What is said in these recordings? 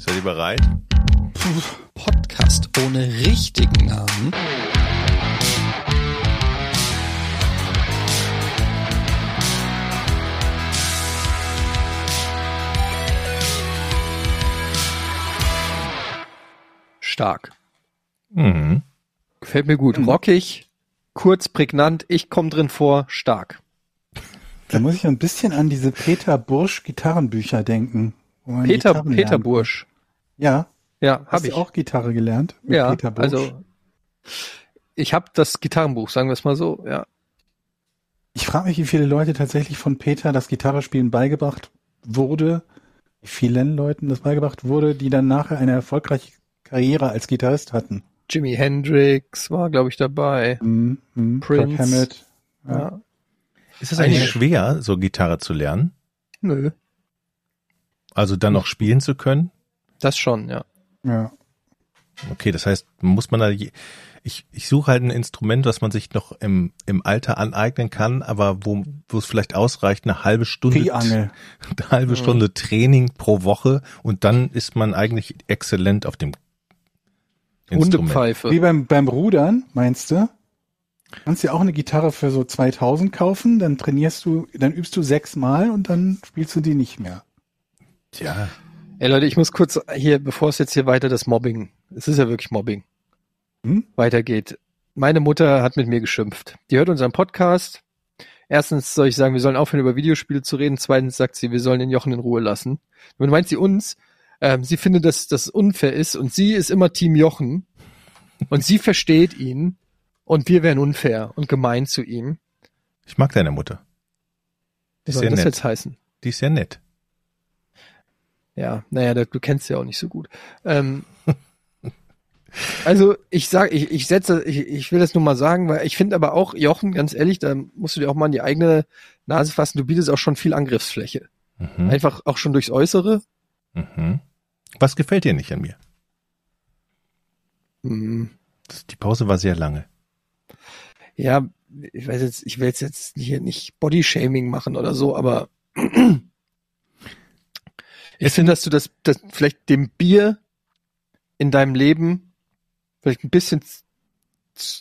Seid ihr bereit? Podcast ohne richtigen Namen. Stark. Mhm. Gefällt mir gut. Rockig, kurz, prägnant, ich komme drin vor, stark. Da muss ich ein bisschen an diese Peter Bursch Gitarrenbücher denken. Peter, Gitarren Peter lernt. Bursch. Ja, Ja, hast habe du ich. auch Gitarre gelernt? mit ja, also ich habe das Gitarrenbuch, sagen wir es mal so. Ja. Ich frage mich, wie viele Leute tatsächlich von Peter das Gitarrespielen beigebracht wurde, wie vielen Leuten das beigebracht wurde, die dann nachher eine erfolgreiche Karriere als Gitarrist hatten. Jimi Hendrix war, glaube ich, dabei. Mhm, mhm, Prince. Kirk Hammett. Ja. Ja. Ist es eigentlich schwer, so Gitarre zu lernen? Nö, Also dann noch spielen zu können? Das schon, ja. Ja. Okay, das heißt, muss man da, je- ich, ich suche halt ein Instrument, was man sich noch im, im Alter aneignen kann, aber wo, wo es vielleicht ausreicht, eine halbe Stunde, eine halbe Stunde Training pro Woche und dann ist man eigentlich exzellent auf dem Instrument. Hundepfeife. Wie beim, beim Rudern, meinst du? Kannst dir auch eine Gitarre für so 2000 kaufen, dann trainierst du, dann übst du sechsmal und dann spielst du die nicht mehr. Ja, Ey Leute, ich muss kurz hier, bevor es jetzt hier weiter das Mobbing, es ist ja wirklich Mobbing, Hm? weitergeht. Meine Mutter hat mit mir geschimpft. Die hört unseren Podcast. Erstens soll ich sagen, wir sollen aufhören, über Videospiele zu reden. Zweitens sagt sie, wir sollen den Jochen in Ruhe lassen. Nun meint sie uns, ähm, sie findet, dass das unfair ist und sie ist immer Team Jochen und sie versteht ihn und wir wären unfair und gemein zu ihm. ich mag deine Mutter. Was ist soll das nett. jetzt heißen? Die ist sehr nett. Ja, naja, da- du kennst ja auch nicht so gut. Ähm, also ich sag, ich, ich setze, ich, ich will das nur mal sagen, weil ich finde aber auch, Jochen, ganz ehrlich, da musst du dir auch mal in die eigene Nase fassen, du bietest auch schon viel Angriffsfläche. Mhm. Einfach auch schon durchs Äußere. Mhm. Was gefällt dir nicht an mir? Hm, Das, die Pause war sehr lange. Ja, ich weiß jetzt, ich will jetzt, jetzt hier nicht Bodyshaming machen oder so, aber ich finde, dass du das, das vielleicht dem Bier in deinem Leben vielleicht ein bisschen zu,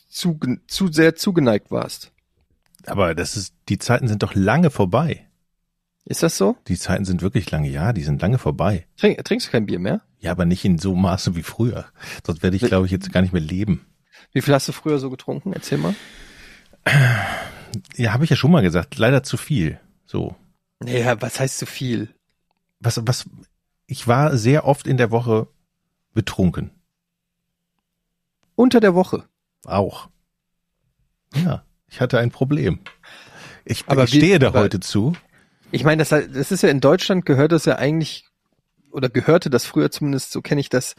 zu, zu sehr zugeneigt warst. Aber das ist, die Zeiten sind doch lange vorbei. Ist das so? Die Zeiten sind wirklich lange, ja, die sind lange vorbei. Trink, trinkst du kein Bier mehr? Ja, aber nicht in so Maße wie früher. Sonst werde ich, glaube ich, jetzt gar nicht mehr leben. Wie viel hast du früher so getrunken? Erzähl mal. Ja, habe ich ja schon mal gesagt, leider zu viel. So. Naja, was heißt zu viel? Was, was, ich war sehr oft in der Woche betrunken. Unter der Woche. Auch. Ja, ich hatte ein Problem. Ich, Aber ich wie- stehe da aber- heute zu. Ich meine, das, das ist ja in Deutschland gehört das ja eigentlich, oder gehörte das früher zumindest, so kenne ich das,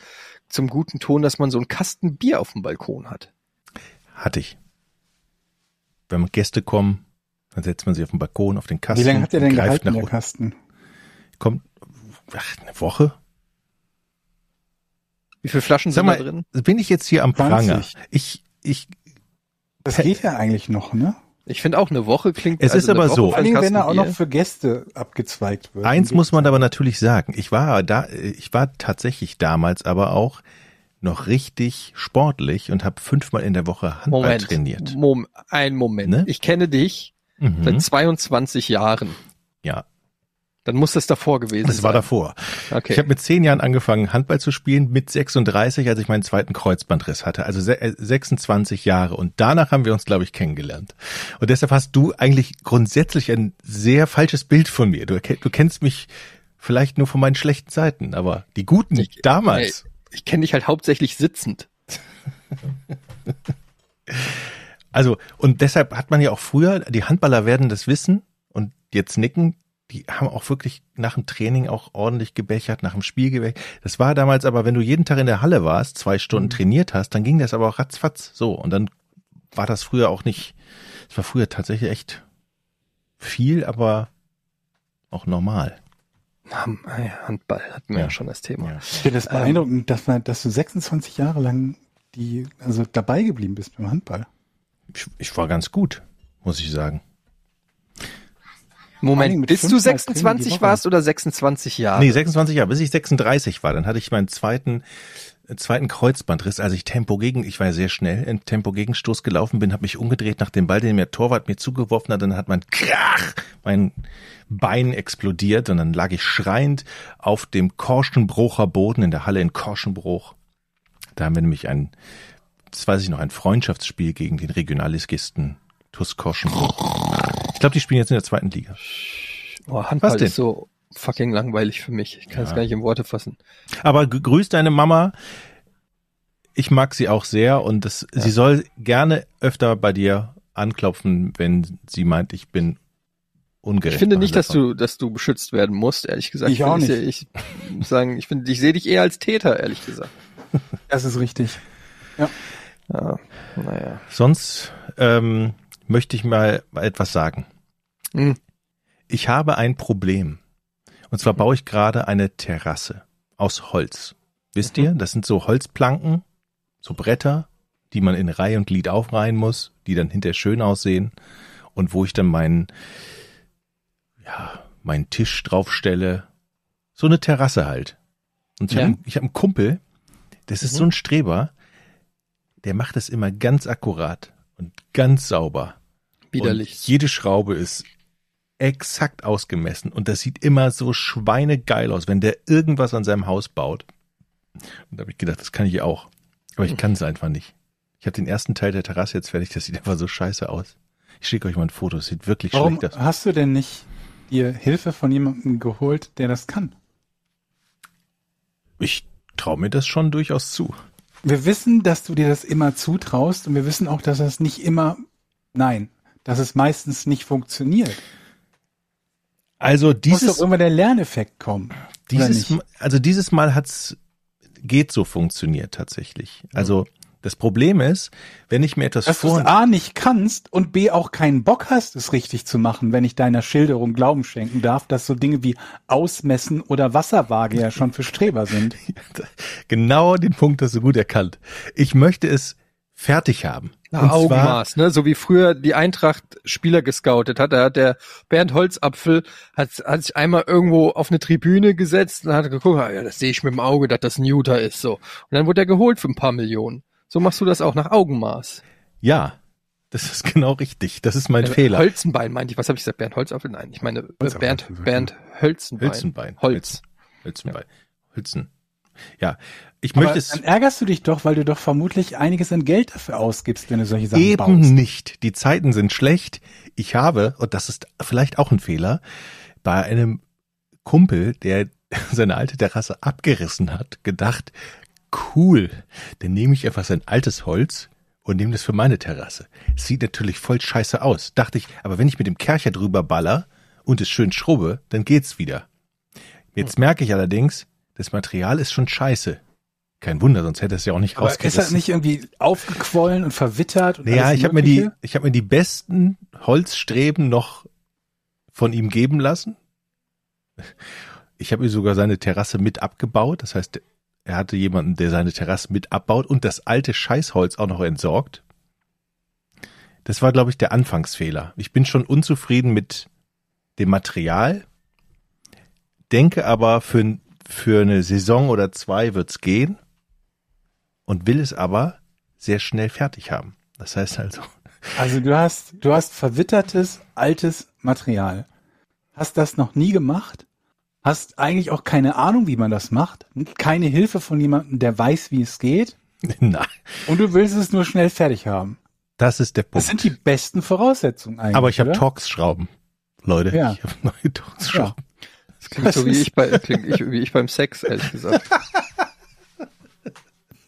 zum guten Ton, dass man so einen Kasten Bier auf dem Balkon hat. Hatte ich. Wenn Gäste kommen, dann setzt man sie auf den Balkon, auf den Kasten. Wie lange hat der denn greift gehalten, nach der. Kasten? Kommt, ach, eine Woche? Wie viele Flaschen Sag sind mal, da drin? bin ich jetzt hier am 20. Pranger? Ich, ich, Das geht ja eigentlich noch, ne? Ich finde auch eine Woche klingt. Es ist eine aber Woche so. Vor allem, wenn er auch noch für Gäste abgezweigt wird. eins muss man aber natürlich sagen. Ich war da, ich war tatsächlich damals aber auch noch richtig sportlich und habe fünfmal in der Woche Handball Moment, trainiert. Mom ein Moment. Ne? Ich kenne dich Mhm. seit 22 Jahren. Ja, Dann muss das davor gewesen das sein. war davor. Okay. Ich habe mit zehn Jahren angefangen, Handball zu spielen, mit 36, als ich meinen zweiten Kreuzbandriss hatte, also se- äh, 26 Jahre. Und danach haben wir uns, glaube ich, kennengelernt. Und deshalb hast du eigentlich grundsätzlich ein sehr falsches Bild von mir. Du, du kennst mich vielleicht nur von meinen schlechten Seiten, aber die guten Ich- damals. ich kenne dich halt hauptsächlich sitzend. Also, und deshalb hat man ja auch früher, die Handballer werden das wissen und jetzt nicken, die haben auch wirklich nach dem Training auch ordentlich gebechert, nach dem Spiel gebechert. Das war damals aber, wenn du jeden Tag in der Halle warst, zwei Stunden Mhm. trainiert hast, dann ging das aber auch ratzfatz so. Und dann war das früher auch nicht, es war früher tatsächlich echt viel, aber auch normal. Ah Handball hatten wir ja, Ja. schon das Thema. Ja. Ich finde das Ähm, beeindruckend, dass, man, dass du 26 Jahre lang die, also dabei geblieben bist beim Handball. Ich, ich war ganz gut, muss ich sagen. Moment, bis du fünfmal Training die 26 Woche. warst oder 26 Jahre? Nee, 26 Jahre, bis ich 36 war. Dann hatte ich meinen zweiten äh, zweiten Kreuzbandriss, als ich Tempo gegen, ich war ja sehr schnell, in Tempo Gegenstoß gelaufen bin, habe mich umgedreht nach dem Ball, den mir Torwart mir zugeworfen hat, dann hat mein Krach, mein Bein explodiert und dann lag ich schreiend auf dem Korschenbrucher Boden in der Halle in Korschenbruch. Da haben wir nämlich ein, das weiß ich noch, ein Freundschaftsspiel gegen den Regionalligisten TuS Korschenbruch. Ich glaube, die spielen jetzt in der zweiten Liga. Oh, Handball Was denn? ist so fucking langweilig für mich. Ich kann es Ja. gar nicht in Worte fassen. Aber grüß deine Mama. Ich mag sie auch sehr und das, sie soll gerne öfter bei dir anklopfen, wenn sie meint, ich bin ungerecht. Ich finde nicht, dass du, dass du beschützt werden musst, ehrlich gesagt. Ich auch finde, nicht. Ich, muss sagen, ich finde, ich sehe dich eher als Täter, ehrlich gesagt. Das ist richtig. Ja, naja. worden. Sonst ähm, möchte ich mal etwas sagen. Hm. Ich habe ein Problem. Und zwar baue ich gerade eine Terrasse aus Holz. Wisst Mhm. ihr, das sind so Holzplanken, so Bretter, die man in Reihe und Glied aufreihen muss, die dann hinterher schön aussehen und wo ich dann meinen, ja, meinen Tisch draufstelle. So eine Terrasse halt. Und ich Ja. habe hab einen Kumpel, das ist Mhm. so ein Streber, der macht es immer ganz akkurat und ganz sauber. Und Widerlich. jede Schraube ist exakt ausgemessen und das sieht immer so schweinegeil aus, wenn der irgendwas an seinem Haus baut. Und da habe ich gedacht, das kann ich auch. Aber ich kann es einfach nicht. Ich habe den ersten Teil der Terrasse jetzt fertig, das sieht einfach so scheiße aus. Ich schicke euch mal ein Foto, es sieht wirklich Warum schlecht aus. hast du denn nicht dir Hilfe von jemandem geholt, der das kann? Ich traue mir das schon durchaus zu. Wir wissen, dass du dir das immer zutraust und wir wissen auch, dass das nicht immer, nein, dass es meistens nicht funktioniert. Also Muss doch dieses, irgendwann der Lerneffekt kommen. dieses, also dieses Mal hat's, geht so funktioniert tatsächlich. Also das Problem ist, wenn ich mir etwas Dass du vor, A nicht kannst und B auch keinen Bock hast, es richtig zu machen, wenn ich deiner Schilderung Glauben schenken darf, dass so Dinge wie Ausmessen oder Wasserwaage ja schon für Streber sind. genau den Punkt hast du gut erkannt. Ich möchte es fertig haben. Nach Und zwar- Augenmaß, ne? So wie früher die Eintracht Spieler gescoutet hat. Da hat der Bernd Holzapfel hat, hat sich einmal irgendwo auf eine Tribüne gesetzt und hat geguckt, ah, ja, das sehe ich mit dem Auge, dass das ein Juter ist, so. Und dann wurde er geholt für ein paar Millionen. So machst du das auch nach Augenmaß. Ja, das ist genau richtig. Das ist mein Äh, Fehler. Holzenbein meinte ich. Was habe ich gesagt? Bernd Holzapfel? Nein, ich meine äh, Bernd, Bernd Hölzenbein. Hülsenbein. Holz. Hülsenbein. Hülsen. Ja, ich möchte es dann ärgerst du dich doch, weil du doch vermutlich einiges an Geld dafür ausgibst, wenn du solche Sachen eben baust. nicht. Die Zeiten sind schlecht. Ich habe, und das ist vielleicht auch ein Fehler, bei einem Kumpel, der seine alte Terrasse abgerissen hat, gedacht, cool, dann nehme ich einfach sein altes Holz und nehme das für meine Terrasse. Sieht natürlich voll scheiße aus. Dachte ich, aber wenn ich mit dem Kercher drüber baller und es schön schrubbe, dann geht's wieder. Jetzt merke ich allerdings, das Material ist schon scheiße. Kein Wunder, sonst hätte es ja auch nicht Aber ist das nicht irgendwie aufgequollen und verwittert? Und Naja, ich habe mir die, ich habe mir die besten Holzstreben noch von ihm geben lassen. Ich habe ihm sogar seine Terrasse mit abgebaut. Das heißt, er hatte jemanden, der seine Terrasse mit abbaut und das alte Scheißholz auch noch entsorgt. Das war, glaube ich, der Anfangsfehler. Ich bin schon unzufrieden mit dem Material, denke aber für, für eine Saison oder zwei wird's gehen und will es aber sehr schnell fertig haben. Das heißt also, Also du hast, du hast verwittertes, altes Material. Hast das noch nie gemacht? Hast eigentlich auch keine Ahnung, wie man das macht? Keine Hilfe von jemandem, der weiß, wie es geht? nein, Und du willst es nur schnell fertig haben. das ist der Das Punkt. sind die besten Voraussetzungen eigentlich. aber ich habe? Torx-Schrauben. Leute, Ja. ich habe neue Torx-Schrauben. Das klingt so wie ich, bei, klingt ich, wie ich beim Sex, ehrlich gesagt.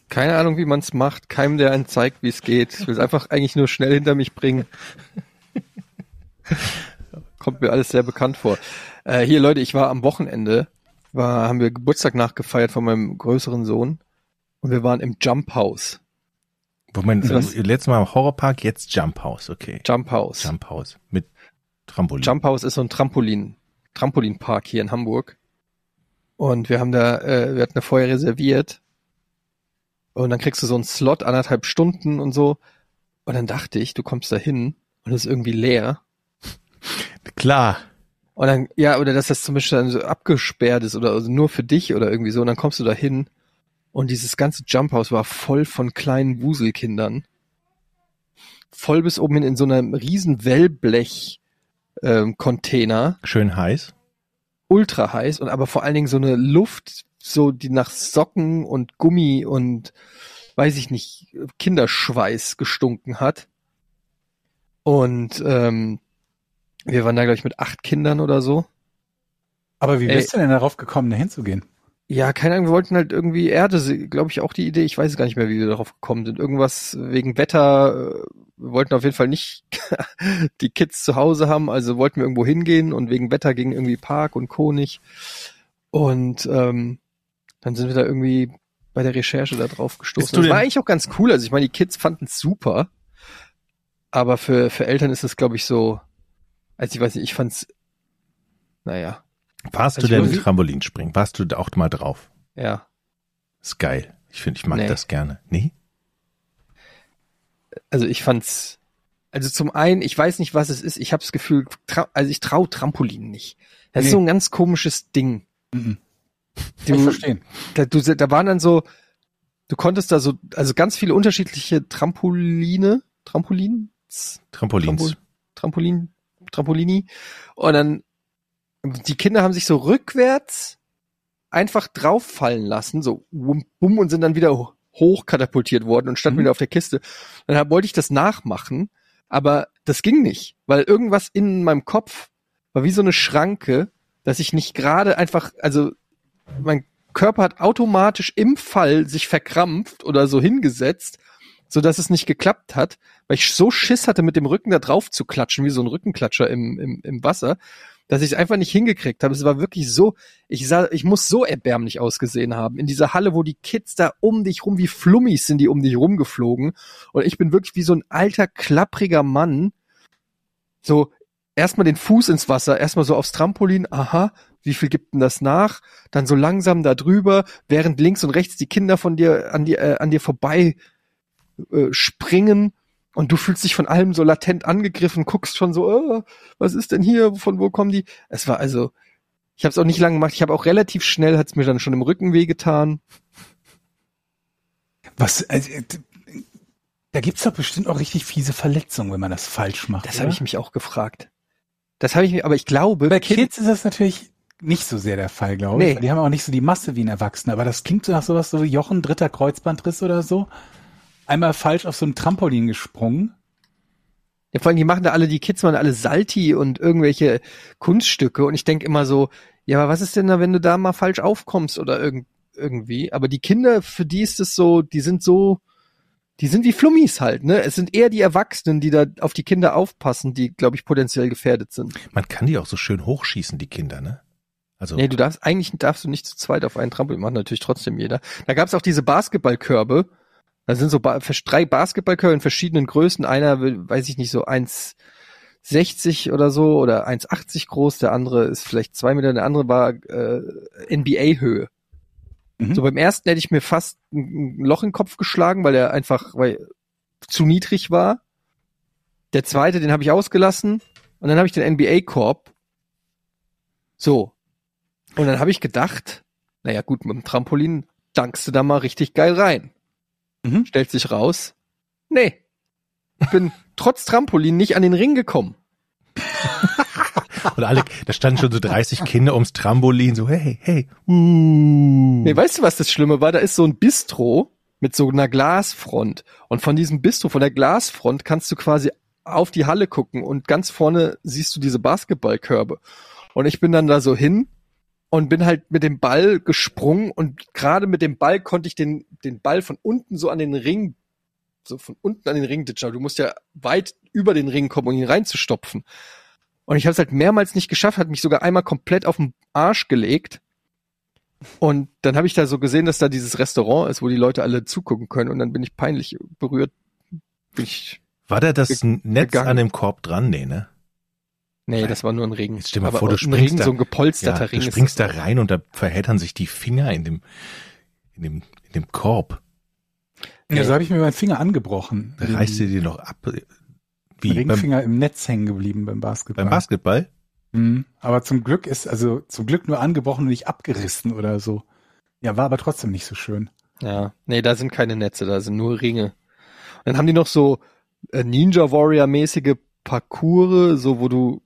Keine Ahnung, wie man es macht. Keinem, der einen zeigt, wie es geht. Ich will es einfach eigentlich nur schnell hinter mich bringen. Kommt mir alles sehr bekannt vor. Äh, hier, Leute, ich war am Wochenende, war, haben wir Geburtstag nachgefeiert von meinem größeren Sohn. Und wir waren im Jump House. Moment, also, letztes Mal im Horrorpark, jetzt Jump House, okay. Jump House. Jump House mit Trampolin. Jump House ist so ein Trampolin, Trampolinpark hier in Hamburg. Und wir haben da, äh, wir hatten da vorher reserviert. Und dann kriegst du so einen Slot, anderthalb Stunden und so. Und dann dachte ich, du kommst da hin und es ist irgendwie leer. Klar, Und dann, ja, oder dass das zum Beispiel dann so abgesperrt ist oder also nur für dich oder irgendwie so. Und dann kommst du da hin und dieses ganze Jump House war voll von kleinen Wuselkindern. Voll bis oben hin in so einem riesen Wellblech ähm, Container. Schön heiß. Ultra heiß und aber vor allen Dingen so eine Luft, so die nach Socken und Gummi und weiß ich nicht, Kinderschweiß gestunken hat. Und ähm, wir waren da, glaube ich, mit acht Kindern oder so. Aber wie Ey. bist du denn darauf gekommen, da hinzugehen? Ja, keine Ahnung, wir wollten halt irgendwie Erde, glaube ich, auch die Idee, ich weiß gar nicht mehr, wie wir darauf gekommen sind. Irgendwas wegen Wetter, äh, wir wollten auf jeden Fall nicht die Kids zu Hause haben, also wollten wir irgendwo hingehen und wegen Wetter ging irgendwie Park und nicht. Und ähm, dann sind wir da irgendwie bei der Recherche da drauf gestoßen. Das war eigentlich auch ganz cool. Also ich meine, die Kids fanden es super, aber für, für Eltern ist es, glaube ich, so, also ich weiß nicht, ich fand's, naja, Warst Also du denn ich- Trampolinspringen? Warst du da auch mal drauf? ja. Ist geil. Ich finde, ich mag Nee. das gerne. Nee? also ich fand's, also zum einen, ich weiß nicht, was es ist. Ich habe das Gefühl, also ich trau Trampolinen nicht. Das Nee. ist so ein ganz komisches Ding. Mhm. Kann ich Du, verstehen. da, du, da waren dann so, du konntest da so, also ganz viele unterschiedliche Trampoline, Trampolins, Trampolins. Trampo- Trampolin, Trampolini. Und dann, die Kinder haben sich so rückwärts einfach drauffallen lassen, so wum, bumm, und sind dann wieder ho- hochkatapultiert worden und standen Mhm. wieder auf der Kiste. Dann wollte ich das nachmachen, aber das ging nicht, weil irgendwas in meinem Kopf war wie so eine Schranke, dass ich nicht gerade einfach, also mein Körper hat automatisch im Fall sich verkrampft oder so hingesetzt, so dass es nicht geklappt hat, weil ich so Schiss hatte, mit dem Rücken da drauf zu klatschen, wie so ein Rückenklatscher im, im, im Wasser, dass ich es einfach nicht hingekriegt habe. Es war wirklich so, ich sah, ich muss so erbärmlich ausgesehen haben. In dieser Halle, wo die Kids da um dich rum, wie Flummis sind die um dich rumgeflogen. Und ich bin wirklich wie so ein alter, klappriger Mann. So, erstmal den Fuß ins Wasser, erstmal so aufs Trampolin, aha, wie viel gibt denn das nach? Dann so langsam da drüber, während links und rechts die Kinder von dir an dir, äh, an dir vorbei äh, springen und du fühlst dich von allem so latent angegriffen, guckst schon so, äh, was ist denn hier, von wo kommen die? Es war also, ich habe es auch nicht lange gemacht, ich habe auch relativ schnell, hat es mir dann schon im Rücken wehgetan. Was, also, äh, da gibt's doch bestimmt auch richtig fiese Verletzungen, wenn man das falsch macht. Das habe ich mich auch gefragt. Das habe ich mir, aber ich glaube, Bei Kind- Kids ist das natürlich nicht so sehr der Fall, glaube ich. Nee. Die haben auch nicht so die Masse wie ein Erwachsener. Aber das klingt so nach sowas, so wie Jochen, dritter Kreuzbandriss oder so. Einmal falsch auf so ein Trampolin gesprungen. Ja, vor allem, die machen da alle, die Kids machen alle Salti und irgendwelche Kunststücke und ich denk immer so, ja, aber was ist denn da, wenn du da mal falsch aufkommst oder irgend, irgendwie? Aber die Kinder, für die ist es so, die sind so, die sind wie Flummis halt, ne? Es sind eher die Erwachsenen, die da auf die Kinder aufpassen, die, glaube ich, potenziell gefährdet sind. Man kann die auch so schön hochschießen, die Kinder, ne? Also, Nee, du darfst, eigentlich darfst du nicht zu zweit auf einen Trampolin machen, natürlich trotzdem jeder. Da gab's auch diese Basketballkörbe. Da sind so ba drei Basketballkörbe in verschiedenen Größen. Einer weiß ich nicht, so 1,60 oder so oder 1,80 groß. Der andere ist vielleicht zwei Meter. Der andere war äh, NBA-Höhe. Mhm. So beim ersten hätte ich mir fast ein, ein Loch in den Kopf geschlagen, weil er einfach weil zu niedrig war. Der zweite, den habe ich ausgelassen. Und dann habe ich den NBA-Korb. So. Und dann habe ich gedacht, naja gut, mit dem Trampolin dankst du da mal richtig geil rein. Mhm. Stellt sich raus, nee. Ich bin trotz Trampolin nicht an den Ring gekommen. und alle, da standen schon so 30 Kinder ums Trampolin, so, hey, hey, uh. Nee, weißt du, was das Schlimme war? Da ist so ein Bistro mit so einer Glasfront. Und von diesem Bistro, von der Glasfront, kannst du quasi auf die Halle gucken und ganz vorne siehst du diese Basketballkörbe. Und ich bin dann da so hin und bin halt mit dem Ball gesprungen und gerade mit dem Ball konnte ich den, den Ball von unten so an den Ring, so von unten an den Ring ditchen. Aber Du musst ja weit über den Ring kommen, um ihn reinzustopfen. Und ich habe es halt mehrmals nicht geschafft, hat mich sogar einmal komplett auf den Arsch gelegt. Und dann habe ich da so gesehen, dass da dieses Restaurant ist, wo die Leute alle zugucken können. Und dann bin ich peinlich berührt. Bin ich, War da das Netz an dem Korb dran? Nee, ne? Nee, das war nur ein Ring. Jetzt stell dir mal Aber vor, du ein springst Ring, da- so ein gepolsterter Ja, Ring. du springst da rein und da verheddern sich die Finger in dem, in dem, in dem Korb. Ja, so habe ich mir meinen Finger angebrochen. Da reißt du dir noch ab. Wie? Beim, Ringfinger im Netz hängen geblieben beim Basketball. beim Basketball? Mhm. Aber zum Glück ist, also zum Glück nur angebrochen und nicht abgerissen oder so. Ja, war aber trotzdem nicht so schön. Ja, nee, da sind keine Netze, da sind nur Ringe. Und dann haben die noch so äh, Ninja Warrior mäßige Parcours, so wo du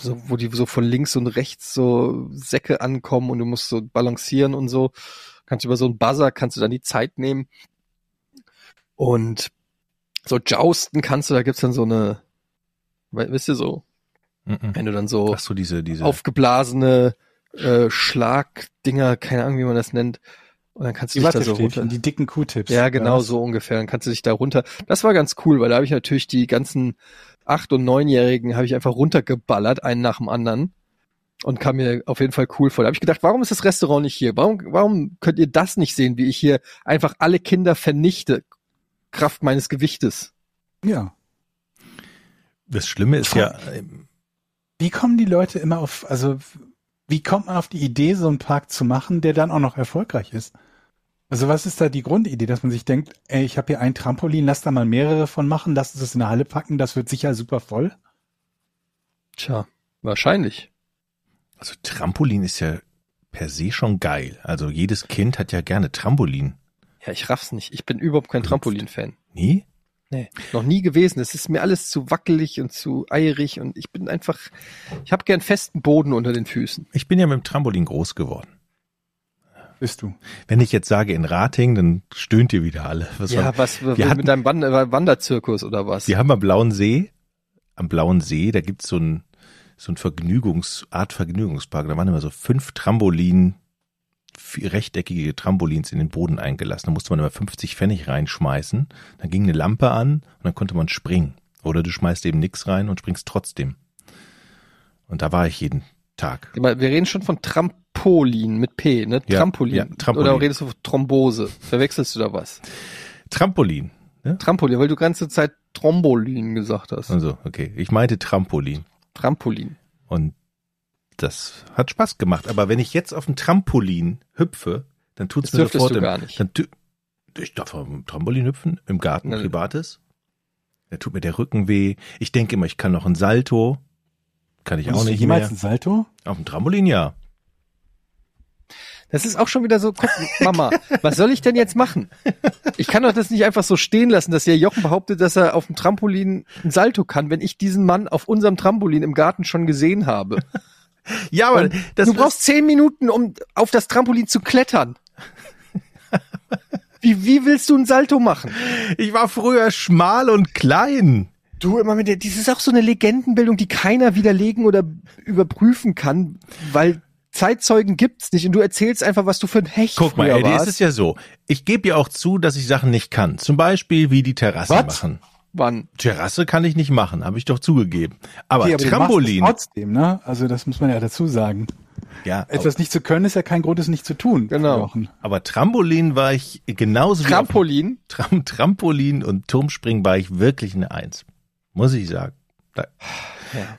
so wo die so von links und rechts so Säcke ankommen und du musst so balancieren und so. Kannst über so einen Buzzer kannst du dann die Zeit nehmen. Und so jousten kannst du, da gibt's dann so eine we- wisst ihr so, Mhm. wenn du dann so Ach so, diese, diese. aufgeblasene äh, Schlagdinger, keine Ahnung, wie man das nennt. Und dann kannst du Die dich da so runter. Die dicken Q-Tips. Ja, genau Was? so ungefähr. Dann kannst du dich da runter. Das war ganz cool, weil da habe ich natürlich die ganzen acht- und neunjährigen habe ich einfach runtergeballert, einen nach dem anderen. Und kam mir auf jeden Fall cool vor. Da habe ich gedacht, warum ist das Restaurant nicht hier? Warum, warum könnt ihr das nicht sehen, wie ich hier einfach alle Kinder vernichte, Kraft meines Gewichtes? Ja. das Schlimme ist ja, Wie kommen die Leute immer auf, also wie kommt man auf die Idee, so einen Park zu machen, der dann auch noch erfolgreich ist? Also was ist da die Grundidee, dass man sich denkt, ey, ich habe hier ein Trampolin, lass da mal mehrere von machen, lass uns das in der Halle packen, das wird sicher super voll. Tja, wahrscheinlich. also Trampolin ist ja per se schon geil. Also jedes Kind hat ja gerne Trampolin. Ja, ich raff's nicht. Ich bin überhaupt kein Trampolin-Fan. Nie? Nee, noch nie gewesen. Es ist mir alles zu wackelig und zu eierig und ich bin einfach, ich habe gern festen Boden unter den Füßen. Ich bin ja mit dem Trampolin groß geworden. Bist du. Wenn ich jetzt sage in Rating, dann stöhnt ihr wieder alle. Was ja, war, was wir mit hatten- deinem Wander Wanderzirkus oder was? wir haben am Blauen See, am Blauen See, da gibt's so ein, so ein Vergnügungs, Art Vergnügungspark. Da waren immer so fünf Trampolin, rechteckige Trampolins in den Boden eingelassen. Da musste man immer 50 Pfennig reinschmeißen. Dann ging eine Lampe an und dann konnte man springen. Oder du schmeißt eben nix rein und springst trotzdem. Und da war ich jeden Tag. Wir reden schon von Trampolin mit P, ne? Ja, Trampolin. ja, Trampolin. Oder redest du von Thrombose? Verwechselst du da was? Trampolin. Trampolin, weil du ganze Zeit Trombolin gesagt hast. Also, okay. Ich meinte Trampolin. Trampolin. Und das hat Spaß gemacht. Aber wenn ich jetzt auf dem Trampolin hüpfe, dann tut's Das mir sofort du im, gar nicht. Dann ich darf auf dem Trampolin hüpfen, im Garten, Nein. privates. Da tut mir der Rücken weh. Ich denke immer, ich kann noch ein Salto. Kann ich auch Hast du nicht jemals mehr. ein Salto? Auf dem Trampolin ja. Das ist auch schon wieder so, guck, Mama, was soll ich denn jetzt machen? Ich kann doch das nicht einfach so stehen lassen, dass hier Jochen behauptet, dass er auf dem Trampolin ein Salto kann, wenn ich diesen Mann auf unserem Trampolin im Garten schon gesehen habe. Ja, aber Und das du brauchst zehn Minuten, um auf das Trampolin zu klettern. Wie, wie willst du ein Salto machen? ich war früher schmal und klein. Du immer mit der, das ist auch so eine Legendenbildung, die keiner widerlegen oder überprüfen kann, weil Zeitzeugen gibt's nicht und du erzählst einfach, was du für ein Hecht Guck mal, früher Eddie, es warst. ist ja so. Ich gebe ja auch zu, dass ich Sachen nicht kann. Zum Beispiel wie die Terrasse Was? machen. Wann? Terrasse kann ich nicht machen, habe ich doch zugegeben. Aber Okay, aber Trampolin, es trotzdem, ne? Also das muss man ja dazu sagen. ja, Etwas nicht zu können ist ja kein Grund, es nicht zu tun. Genau. Aber Trampolin war ich genauso wie Trampolin? Tram Trampolin und Turmspringen war ich wirklich eine Eins. Muss ich sagen. Da, Ja.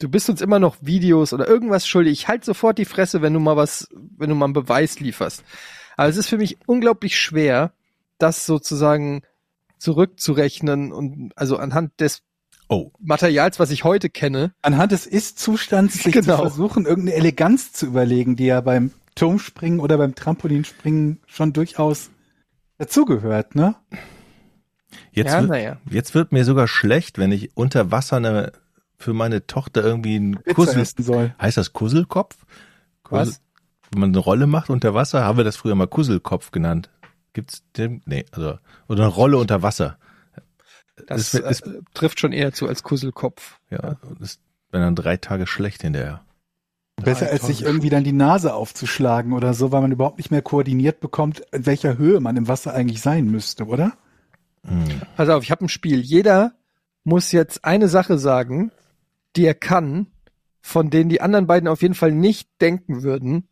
Du bist uns immer noch Videos oder irgendwas schuldig. Ich halt sofort die Fresse, wenn du mal was, wenn du mal einen Beweis lieferst. Aber es ist für mich unglaublich schwer, das sozusagen zurückzurechnen und also anhand des oh, Materials, was ich heute kenne. Anhand des Ist-Zustands sich Genau. zu versuchen, irgendeine Eleganz zu überlegen, die ja beim Turmspringen oder beim Trampolinspringen schon durchaus dazugehört, ne? jetzt, ja, wird, naja. jetzt wird mir sogar schlecht, wenn ich unter Wasser eine, für meine Tochter irgendwie einen Pizza Kussel, soll. heißt das Kusselkopf? Was? Kussel- Wenn man eine Rolle macht unter Wasser, haben wir das früher mal Kusselkopf genannt. Gibt's den? Nee, also, oder eine Rolle unter Wasser. Das, Das ist- äh, trifft schon eher zu als Kusselkopf. Ja, das ist dann drei Tage schlecht hinterher. Besser als sich irgendwie dann die Nase aufzuschlagen oder so, weil man überhaupt nicht mehr koordiniert bekommt, in welcher Höhe man im Wasser eigentlich sein müsste, oder? Hm. Pass auf, ich habe ein Spiel. Jeder muss jetzt eine Sache sagen, die er kann, von denen die anderen beiden auf jeden Fall nicht denken würden,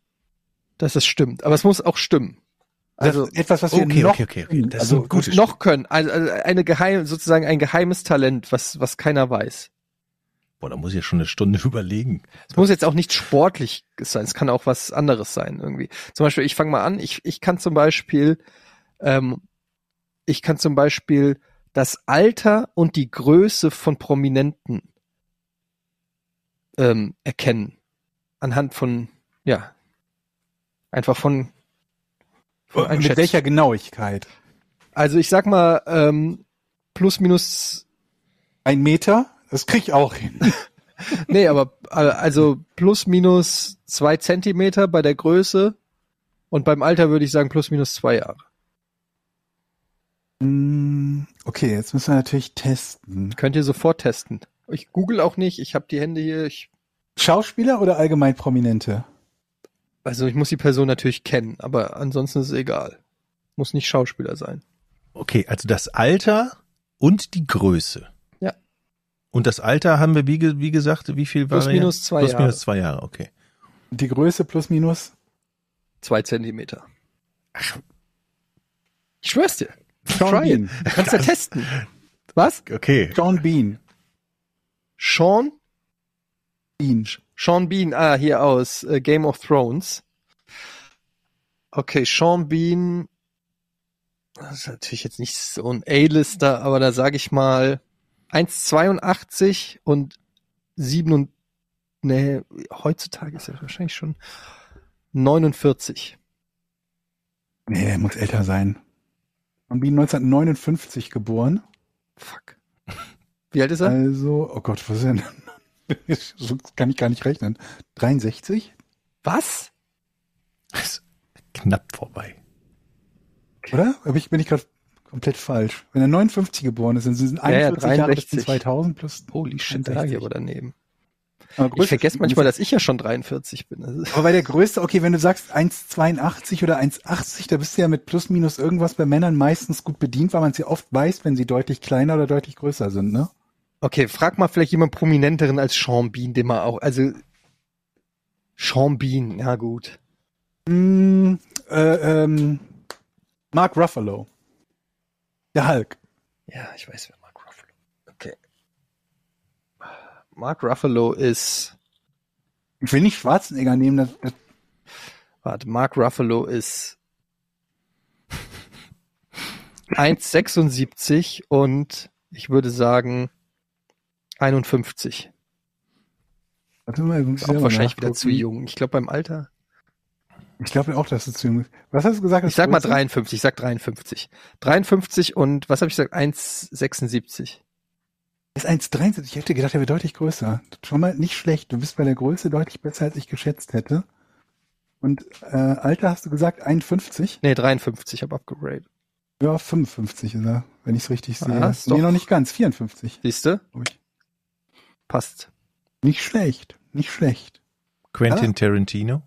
dass es stimmt. Aber es muss auch stimmen. Also das etwas, was wir Okay, noch okay, okay, okay. Das also gutes noch können. Also, also eine geheim, sozusagen ein geheimes Talent, was, was keiner weiß. Boah, da muss ich ja schon eine Stunde überlegen. Es muss jetzt auch nicht sportlich sein, es kann auch was anderes sein irgendwie. Zum Beispiel, ich fange mal an, ich, ich kann zum Beispiel, ähm, ich kann zum Beispiel das Alter und die Größe von Prominenten ähm, erkennen. Anhand von, ja, einfach von, von Mit welcher Genauigkeit? Also ich sag mal, ähm, plus minus, Ein Meter? Das krieg ich auch hin. nee, aber äh, also plus minus zwei Zentimeter bei der Größe und beim Alter würde ich sagen plus minus zwei Jahre. Mm, Okay, jetzt müssen wir natürlich testen. Könnt ihr sofort testen. Ich google auch nicht, ich habe die Hände hier, ich, Schauspieler oder allgemein Prominente? also ich muss die Person natürlich kennen, aber ansonsten ist es egal. Muss nicht Schauspieler sein. Okay, also das Alter und die Größe. Ja. Und das Alter haben wir, wie, wie gesagt, wie viel Plus war minus zwei Plus Jahre. minus zwei Jahre, okay. Die Größe plus minus? Zwei Zentimeter. Ich schwör's dir. Sean Try Bean. it. Du kannst ja testen. Was? Okay. Sean Bean. Sean? Bean. Sean Bean, ah, hier aus äh, Game of Thrones. Okay, Sean Bean. Das ist natürlich jetzt nicht so ein A-Lister, aber da sage ich mal 1,82 und 7 und, nee, heutzutage ist er wahrscheinlich schon 49. Nee, der muss älter sein. Sean Bean 1959 geboren. Fuck. Wie alt ist er? Also, oh Gott, was ist denn? so kann ich gar nicht rechnen. 63? Was? Ist knapp vorbei. Oder? Aber ich, bin ich gerade komplett falsch. Wenn er 59 geboren ist, dann sind es Ja, ja, 41 Jahre bis 63. 2000 plus. Holy shit, da lag ich aber daneben. Aber Ich vergesse manchmal, dass ich ja schon 43 bin. Aber bei der Größe, okay, wenn du sagst 1,82 oder 1,80, da bist du ja mit plus minus irgendwas bei Männern meistens gut bedient, weil man es ja oft weiß, wenn sie deutlich kleiner oder deutlich größer sind, ne? Okay, frag mal vielleicht jemand prominenteren als Sean Bean, den man auch, also Sean Bean, ja gut. Mm, äh, ähm, Mark Ruffalo. Der Hulk. Ja, ich weiß, wer Mark Ruffalo. Okay. Mark Ruffalo ist, Ich will nicht Schwarzenegger nehmen, das, das, warte, Mark Ruffalo ist 1,76 und ich würde sagen 51. warte mal, ich Auch wahrscheinlich wieder zu jung. Ich glaube beim Alter. Ich glaube auch, dass du zu jung bist. Was hast du gesagt? Ich sag mal Größte? 53, ich sag 53. 53 und was habe ich gesagt? 1,76. Ist 1,73. Ich hätte gedacht, er wäre deutlich größer. Schon mal nicht schlecht. Du bist bei der Größe deutlich besser, als ich geschätzt hätte. Und äh, Alter hast du gesagt 51? Nee, 53, hab abgegradet. Ja, 55 ist er, wenn ich es richtig Ah, sehe. ist nee, noch nicht ganz. 54. Siehst du? Passt. Nicht schlecht. Nicht schlecht. Quentin Ah. Tarantino.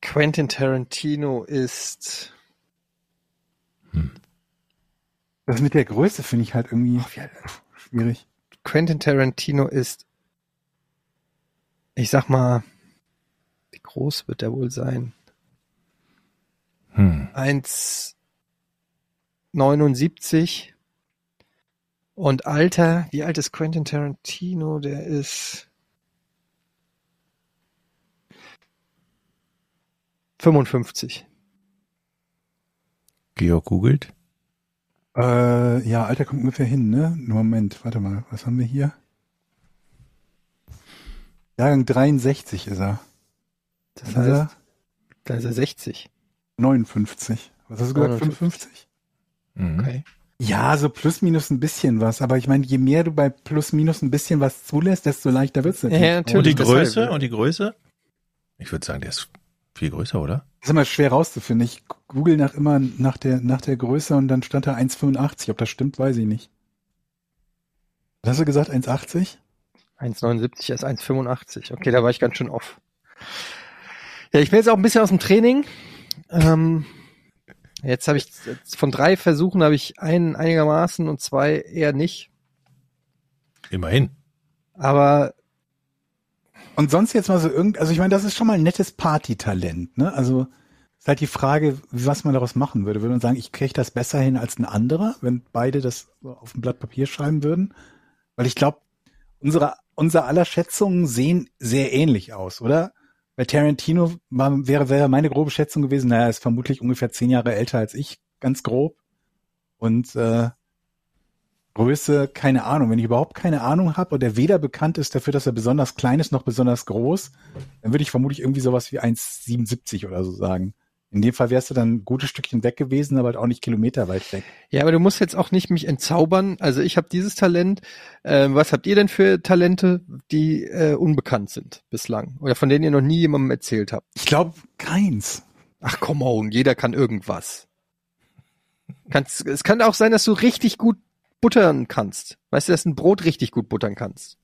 Quentin Tarantino ist. Das mit der Größe finde ich halt irgendwie Oh, schwierig. Quentin Tarantino ist. Ich sag mal, wie groß wird der wohl sein? Hm. 1,79. Und Alter, wie alt ist Quentin Tarantino? Der ist 55. Georg googelt. Äh, ja, Alter kommt ungefähr hin, ne? Nur Moment, warte mal. Was haben wir hier? Jahrgang 63 ist er. Das ist er? heißt, da ist er 60. 59. Was hast du gesagt? 59. 55? Mhm. Okay. Ja, so plus minus ein bisschen was. Aber ich meine, je mehr du bei plus minus ein bisschen was zulässt, desto leichter wird's natürlich. Ja, natürlich. Und die Größe? Und die Größe? Ich würde sagen, der ist viel größer, oder? Das ist immer schwer rauszufinden. Ich google nach immer nach der, nach der Größe und dann stand da 1,85. Ob das stimmt, weiß ich nicht. Was hast du gesagt? 1,80? 1,79 ist 1,85. Okay, da war ich ganz schön off. Ja, ich bin jetzt auch ein bisschen aus dem Training. Ähm, jetzt habe ich von drei Versuchen habe ich einen einigermaßen und zwei eher nicht. Immerhin. Aber Und sonst jetzt mal so irgend, also ich meine, das ist schon mal ein nettes Partytalent, ne? Also ist halt die Frage, was man daraus machen würde. Würde man sagen, ich kriege das besser hin als ein anderer, wenn beide das auf ein Blatt Papier schreiben würden? Weil ich glaube, unsere, unser aller Schätzungen sehen sehr ähnlich aus, oder? Bei Tarantino war, wäre, wäre meine grobe Schätzung gewesen, naja, er ist vermutlich ungefähr zehn Jahre älter als ich, ganz grob. Und äh, Größe, keine Ahnung. Wenn ich überhaupt keine Ahnung habe und der weder bekannt ist dafür, dass er besonders klein ist noch besonders groß, dann würde ich vermutlich irgendwie sowas wie 1,77 oder so sagen. In dem Fall wärst du dann ein gutes Stückchen weg gewesen, aber halt auch nicht kilometerweit weg. Ja, aber du musst jetzt auch nicht mich entzaubern. Also ich habe dieses Talent. Äh, was habt ihr denn für Talente, die äh, unbekannt sind bislang? Oder von denen ihr noch nie jemandem erzählt habt? Ich glaube, keins. Ach come on, jeder kann irgendwas. Kannst, es kann auch sein, dass du richtig gut buttern kannst. Weißt du, dass du ein Brot richtig gut buttern kannst?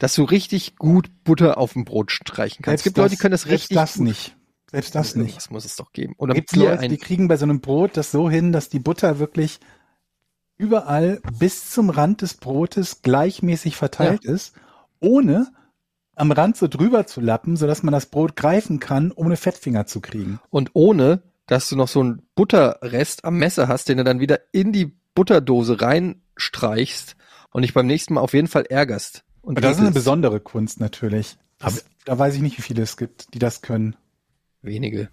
Dass du richtig gut Butter auf dem Brot streichen kannst. es gibt Leute, die können das richtig selbst das nicht. Selbst das nicht. Das muss es doch geben. Oder gibt Leute, die kriegen bei so einem Brot das so hin, dass die Butter wirklich überall bis zum Rand des Brotes gleichmäßig verteilt ja. ist, ohne am Rand so drüber zu lappen, sodass man das Brot greifen kann, ohne Fettfinger zu kriegen. Und ohne, dass du noch so einen Butterrest am Messer hast, den du dann wieder in die Butterdose reinstreichst und dich beim nächsten Mal auf jeden Fall ärgerst. Und das ist eine besondere Kunst natürlich. Das, da weiß ich nicht, wie viele es gibt, die das können. Wenige.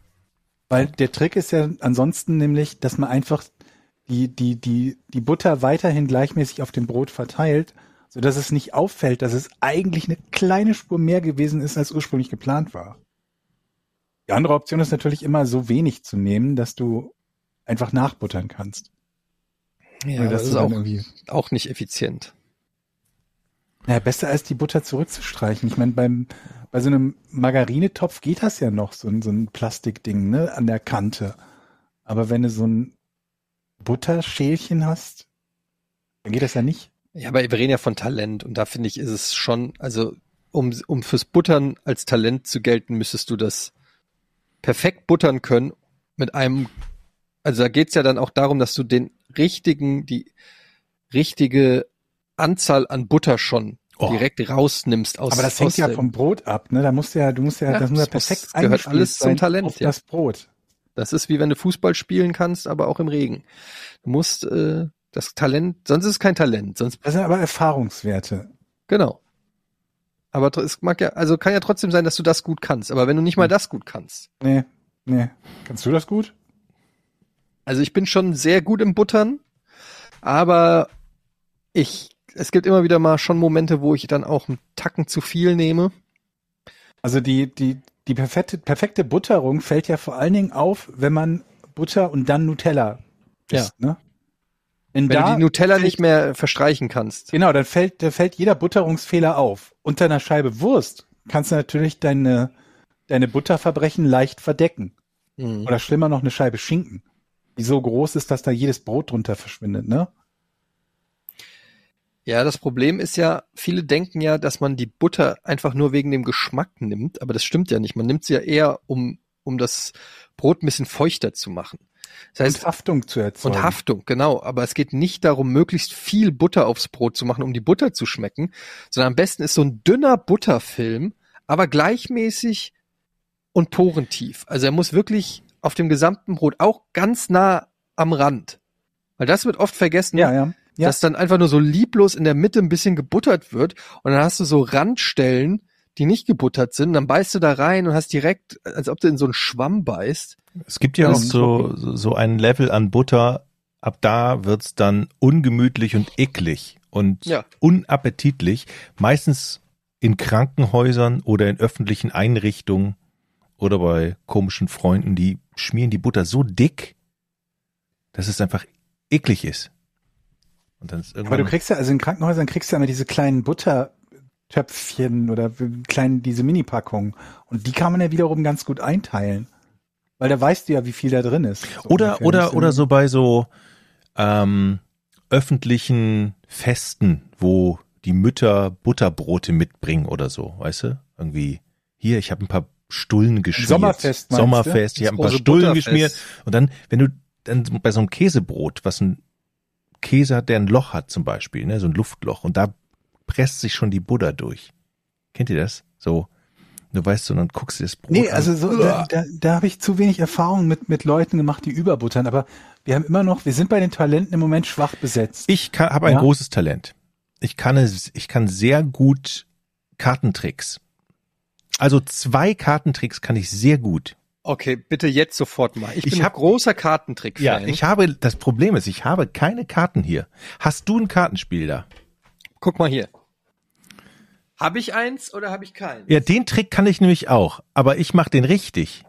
Weil der Trick ist ja ansonsten nämlich, dass man einfach die, die, die, die Butter weiterhin gleichmäßig auf dem Brot verteilt, so dass es nicht auffällt, dass es eigentlich eine kleine Spur mehr gewesen ist, als ursprünglich geplant war. Die andere Option ist natürlich immer so wenig zu nehmen, dass du einfach nachbuttern kannst. Ja, das ist auch, auch nicht effizient. Ja, besser als die Butter zurückzustreichen. Ich meine, beim bei so einem Margarinetopf geht das ja noch, so ein, so ein Plastikding, ne, an der Kante. Aber wenn du so ein Butterschälchen hast, dann geht das ja nicht. Ja, aber wir reden ja von Talent und da finde ich, ist es schon, also um, um fürs Buttern als Talent zu gelten, müsstest du das perfekt buttern können mit einem, also da geht's ja dann auch darum, dass du den richtigen, die richtige Anzahl an Butter schon oh. direkt rausnimmst aus Aber das hängt ja vom Brot ab, ne? Da musst du ja, du musst ja, ja das muss ja perfekt muss, gehört alles zum Talent, auf ja. das Brot. Das ist wie wenn du Fußball spielen kannst, aber auch im Regen. Du musst äh, das Talent, sonst ist es kein Talent, sonst. Das sind aber Erfahrungswerte. Genau. Aber es mag ja, also kann ja trotzdem sein, dass du das gut kannst. Aber wenn du nicht mal hm. das gut kannst. Nee, nee. Kannst du das gut? Also ich bin schon sehr gut im Buttern, aber ich es gibt immer wieder mal schon Momente, wo ich dann auch einen Tacken zu viel nehme. Also die, die, die perfekte, perfekte Butterung fällt ja vor allen Dingen auf, wenn man Butter und dann Nutella isst, ja. ne? Wenn, wenn du die Nutella fällt, nicht mehr verstreichen kannst. Genau, dann fällt, da fällt jeder Butterungsfehler auf. Unter einer Scheibe Wurst kannst du natürlich deine, deine Butterverbrechen leicht verdecken. Mhm. Oder schlimmer noch eine Scheibe Schinken, die so groß ist, dass da jedes Brot drunter verschwindet, ne? Ja, das Problem ist ja, viele denken ja, dass man die Butter einfach nur wegen dem Geschmack nimmt, aber das stimmt ja nicht. Man nimmt sie ja eher, um, um das Brot ein bisschen feuchter zu machen. Das heißt, und Haftung zu erzeugen. Und Haftung, genau. Aber es geht nicht darum, möglichst viel Butter aufs Brot zu machen, um die Butter zu schmecken, sondern am besten ist so ein dünner Butterfilm, aber gleichmäßig und porentief. Also er muss wirklich auf dem gesamten Brot auch ganz nah am Rand. Weil das wird oft vergessen. Ja, ja ja. dass dann einfach nur so lieblos in der Mitte ein bisschen gebuttert wird und dann hast du so Randstellen, die nicht gebuttert sind, dann beißt du da rein und hast direkt, als ob du in so einen Schwamm beißt. Es gibt ja auch so, so ein Level an Butter, ab da wird's dann ungemütlich und eklig und ja. unappetitlich, meistens in Krankenhäusern oder in öffentlichen Einrichtungen oder bei komischen Freunden, die schmieren die Butter so dick, dass es einfach eklig ist. Und dann ist irgendwann Aber du kriegst ja, also in Krankenhäusern kriegst du ja immer diese kleinen Buttertöpfchen oder kleinen, diese Mini-Packungen. Und die kann man ja wiederum ganz gut einteilen. Weil da weißt du ja, wie viel da drin ist. So oder, oder, oder so bei so, ähm, öffentlichen Festen, wo die Mütter Butterbrote mitbringen oder so, weißt du? Irgendwie, hier, ich habe ein paar Stullen geschmiert. Sommerfest. Sommerfest, ich habe ein paar Stullen geschmiert. Und dann, wenn du dann bei so einem Käsebrot, was ein Käse hat, der ein Loch hat zum Beispiel, ne, so ein Luftloch und da presst sich schon die Butter durch. Kennt ihr das? So, du weißt so, dann guckst du das Brot Nee, an. also so, da, da, da habe ich zu wenig Erfahrung mit, mit Leuten gemacht, die überbuttern, aber wir haben immer noch, wir sind bei den Talenten im Moment schwach besetzt. Ich habe ein ja? großes Talent. Ich kann es, ich kann sehr gut Kartentricks. Also zwei Kartentricks kann ich sehr gut. Okay, bitte jetzt sofort mal. Ich, Ich bin hab- ein großer Kartentrick-Fan. Ja, ich habe, das Problem ist, ich habe keine Karten hier. Hast du ein Kartenspiel da? Guck mal hier. Habe ich eins oder habe ich keins? Ja, den Trick kann ich nämlich auch, aber ich mache den richtig.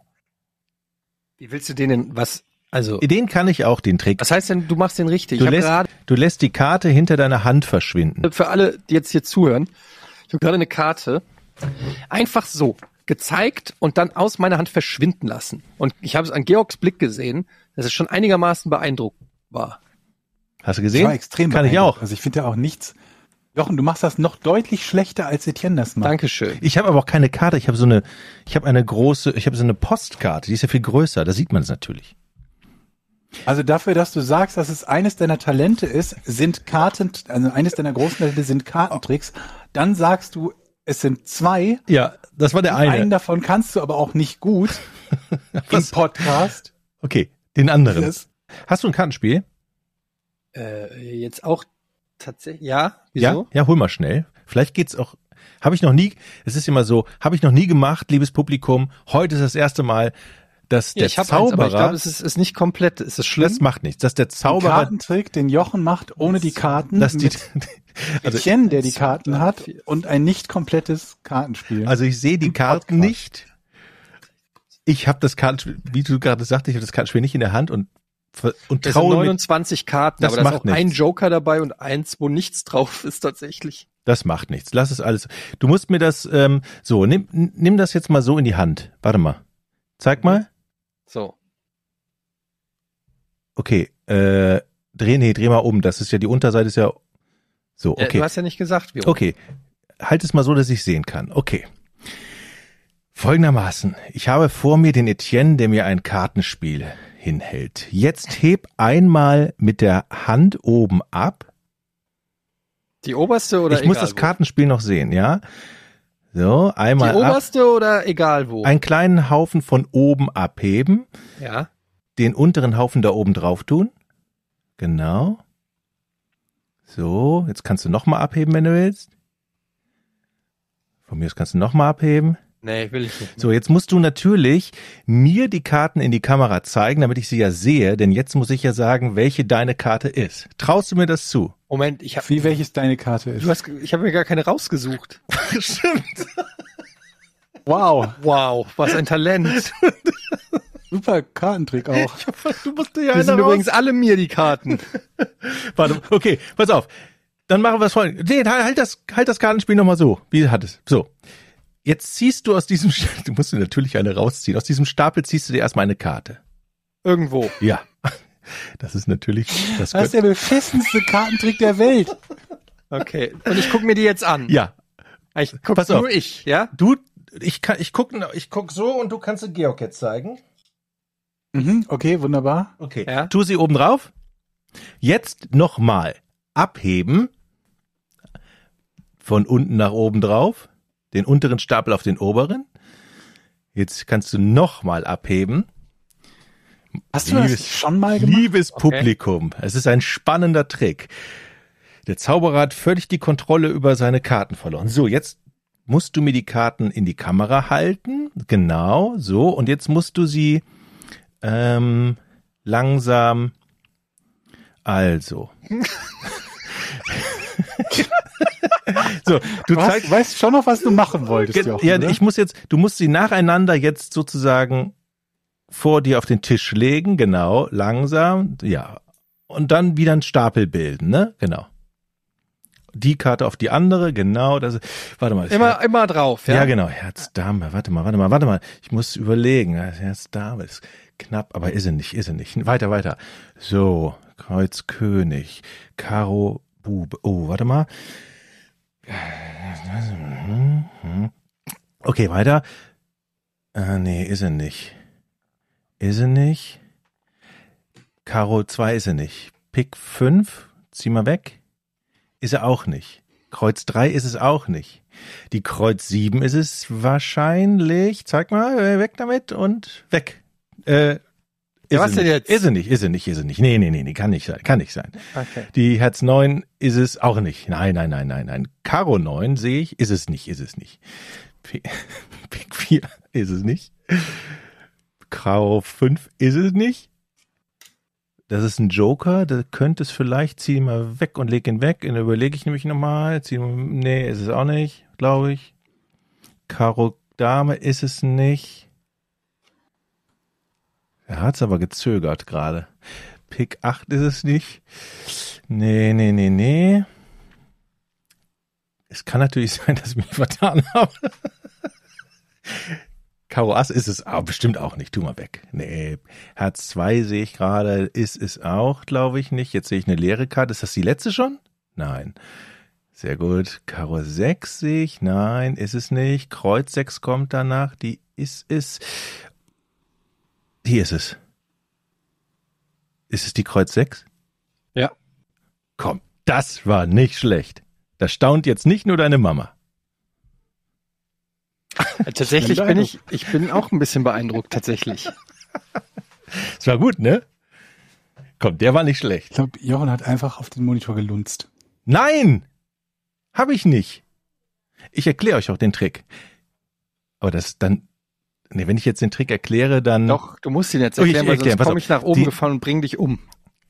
Wie willst du den denn, was, also, Den kann ich auch, den Trick. was heißt denn, du machst den richtig? Du lässt, du lässt die Karte hinter deiner Hand verschwinden. für alle, die jetzt hier zuhören, ich habe gerade eine Karte einfach so gezeigt und dann aus meiner Hand verschwinden lassen. Und ich habe es an Georgs Blick gesehen, dass es schon einigermaßen beeindruckend war. Hast du Das gesehen? war extrem Kann ich beeindruckend. auch. Also ich finde ja auch nichts. Jochen, du machst das noch deutlich schlechter, als Etienne das macht. Dankeschön. Ich habe aber auch keine Karte. Ich habe so eine, ich habe eine große, ich habe so eine Postkarte. Die ist ja viel größer. Da sieht man es natürlich. Also dafür, dass du sagst, dass es eines deiner Talente ist, sind Karten, also eines deiner großen Talente sind Kartentricks. Dann sagst du, es sind zwei. Ja, das war der Einen davon kannst du aber auch nicht gut im? Podcast. Okay, den anderen. Das, Hast du ein Kartenspiel? Äh, jetzt auch tatsächlich, ja, Ja, wieso? ja, hol mal schnell. Vielleicht geht's auch. Habe ich noch nie. Es ist immer so. Habe ich noch nie gemacht, liebes Publikum. Heute ist das erste Mal, dass Ja, der ich habe eins, ich Zauberer. glaube, es ist, ist nicht komplett. Ist es schlimm? das macht nichts. Dass der ein Zauberer, Kartentrick, den Jochen macht, ohne die Karten. dass die, mit also, Etienne, der die Karten hat und ein nicht komplettes Kartenspiel. also ich sehe die Karten nicht. Ich habe das Kartenspiel, wie du gerade sagst, ich habe das Kartenspiel nicht in der Hand und und sind traue mir, 29 Karten, Das aber da ist macht auch ein nichts. Joker dabei und eins, wo nichts drauf ist tatsächlich. das macht nichts. Lass es alles. Du musst mir das ähm, so nimm nimm das jetzt mal so in die Hand. Warte mal. Zeig mal. So. Okay, äh, dreh, nee, dreh mal um. Das ist ja, die Unterseite ist ja so, Ja, okay. du hast ja nicht gesagt, wie. Okay, halt es mal so, dass ich sehen kann. Okay. Folgendermaßen, ich habe vor mir den Etienne, der mir ein Kartenspiel hinhält. Jetzt heb einmal mit der Hand oben ab. Die oberste oder ich muss das wo? Kartenspiel noch sehen, ja? So, Die einmal ab, oberste oder egal wo? einen kleinen Haufen von oben abheben, ja. den unteren Haufen da oben drauf tun. Genau. So, jetzt kannst du noch mal abheben, wenn du willst. Von mir aus kannst du noch mal abheben. Nee, will ich nicht. So, jetzt musst du natürlich mir die Karten in die Kamera zeigen, damit ich sie ja sehe, denn jetzt muss ich ja sagen, welche deine Karte ist. Traust du mir das zu? Moment, ich habe Wie welches deine Karte ist. du hast ich habe mir gar keine rausgesucht. Stimmt. wow, Wow, was ein Talent. super Kartentrick auch. Du musst dir ja Die sind eine übrigens raus. alle mir die Karten. Warte, okay, pass auf. Dann machen wir es folgendes. Nee, halt halt das, halt das Kartenspiel nochmal so, wie hat es. So. Jetzt ziehst du aus diesem, Sta- du musst dir natürlich eine rausziehen. Aus diesem Stapel ziehst du dir erstmal eine Karte. Irgendwo. Ja. Das ist natürlich, das Das ist der beschissenste Kartentrick der Welt. Okay. Und ich guck mir die jetzt an. ja. Ich guck Pass auf. nur ich, ja? Du, ich kann, ich guck, ich guck so und du kannst sie Georg jetzt zeigen. Mhm, okay, wunderbar. Okay. Ja. Tu sie oben drauf. Jetzt nochmal abheben. Von unten nach oben drauf. Den unteren Stapel auf den oberen. Jetzt kannst du nochmal abheben. Hast du das Liebes- schon mal gemacht? Liebes Okay. Publikum, es ist ein spannender Trick. Der Zauberer hat völlig die Kontrolle über seine Karten verloren. So, jetzt musst du mir die Karten in die Kamera halten. Genau, so. Und jetzt musst du sie ähm, langsam. Also. so, du Du hast, zeigst. weißt schon noch, was du machen wolltest, Jochen, ja, oder? ich muss jetzt, du musst sie nacheinander jetzt sozusagen vor dir auf den Tisch legen, genau, langsam, ja. Und dann wieder einen Stapel bilden, ne? Genau. Die Karte auf die andere, genau, das, warte mal. Immer, immer drauf, ja? ja? genau, Herz, Dame, warte mal, warte mal, warte mal. Ich muss überlegen, Herz, Dame ist knapp, aber ist sie nicht, ist sie nicht. Weiter, weiter. So, Kreuz, König, Karo, Bube, oh, warte mal. Okay, weiter. Äh, nee, ist er nicht. Ist er nicht. Karo 2 ist er nicht. Pik 5, zieh mal weg. Ist er auch nicht. Kreuz 3 ist es auch nicht. Die Kreuz 7 ist es wahrscheinlich. Zeig mal, äh, weg damit und weg. Äh, Ja, ist was denn nicht. jetzt? Ist er nicht, ist er nicht, ist er nicht. Nee, nee, nee, nee, kann nicht sein, kann nicht sein. Okay. Die Herz 9 ist es auch nicht. Nein, nein, nein, nein, nein. Karo 9 sehe ich, ist es nicht, ist es nicht. P- Pik 4 ist es nicht. Karo 5 ist es nicht. Das ist ein Joker, da könnte es vielleicht, zieh ihn mal weg und leg ihn weg. Dann überlege ich nämlich nochmal. Zieh, nee, ist es auch nicht, glaube ich. Karo Dame ist es nicht. Er hat es aber gezögert gerade. Pick 8 ist es nicht. Nee, nee, nee, nee. Es kann natürlich sein, dass ich mich vertan habe. Karo Ass ist es aber bestimmt auch nicht. Tu mal weg. Nee. Herz 2 sehe ich gerade. Ist es auch, glaube ich, nicht. Jetzt sehe ich eine leere Karte. Ist das die letzte schon? Nein. Sehr gut. Karo 6 sehe ich. Nein, ist es nicht. Kreuz 6 kommt danach. Die ist es. Hier ist es. Ist es die Kreuz 6? Ja. Komm, das war nicht schlecht. Da staunt jetzt nicht nur deine Mama. Tatsächlich bin ich, ich bin auch ein bisschen beeindruckt, tatsächlich. Es war gut, ne? Komm, der war nicht schlecht. Ich glaube, Jochen hat einfach auf den Monitor gelunzt. Nein! Hab ich nicht. Ich erkläre euch auch den Trick. Aber das dann, nee, wenn ich jetzt den Trick erkläre, dann. Doch, du musst ihn jetzt Oh, ich erklären, weil sonst komme ich nach oben Die- gefahren und bring dich um.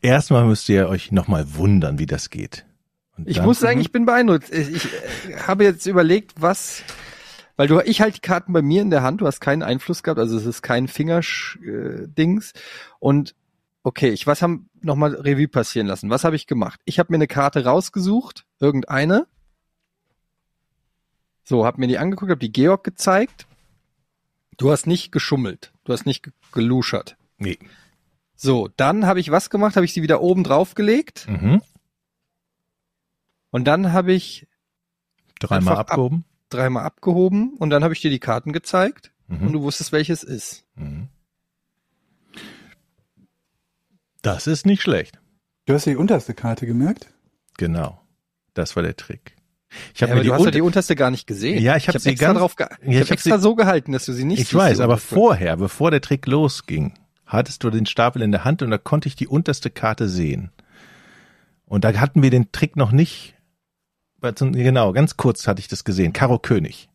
Erstmal müsst ihr euch nochmal wundern, wie das geht. Und Ich dann- muss sagen, ich bin beeindruckt. Ich, ich äh, habe jetzt überlegt, was, weil du, ich halte die Karten bei mir in der Hand, du hast keinen Einfluss gehabt, also es ist kein Fingersch-Dings. Und okay, ich, was haben nochmal Revue passieren lassen? Was habe ich gemacht? Ich habe mir eine Karte rausgesucht, irgendeine. So, habe mir die angeguckt, habe die Georg gezeigt. Du hast nicht geschummelt, du hast nicht ge- geluschert. Nee. So, dann habe ich was gemacht, habe ich sie wieder oben drauf gelegt Mhm. und dann habe ich Dreimal Einfach ab- abgehoben. dreimal abgehoben und dann habe ich dir die Karten gezeigt und Mhm. du wusstest, welches ist. Mhm. Das ist nicht schlecht. Du hast die unterste Karte gemerkt? Genau. Das war der Trick. Ich Ja, habe aber mir die, du hast ja die unterste gar nicht gesehen. Ja, ich hab hab sie extra ganz- drauf ge Ja, ich ich hab hab extra sie- so gehalten, dass du sie nicht Ich siehst, weiß, aber vorher, bevor der Trick losging, hattest du den Stapel in der Hand und da konnte ich die unterste Karte sehen. Und da hatten wir den Trick noch nicht. Genau, ganz kurz hatte ich das gesehen. Karo König.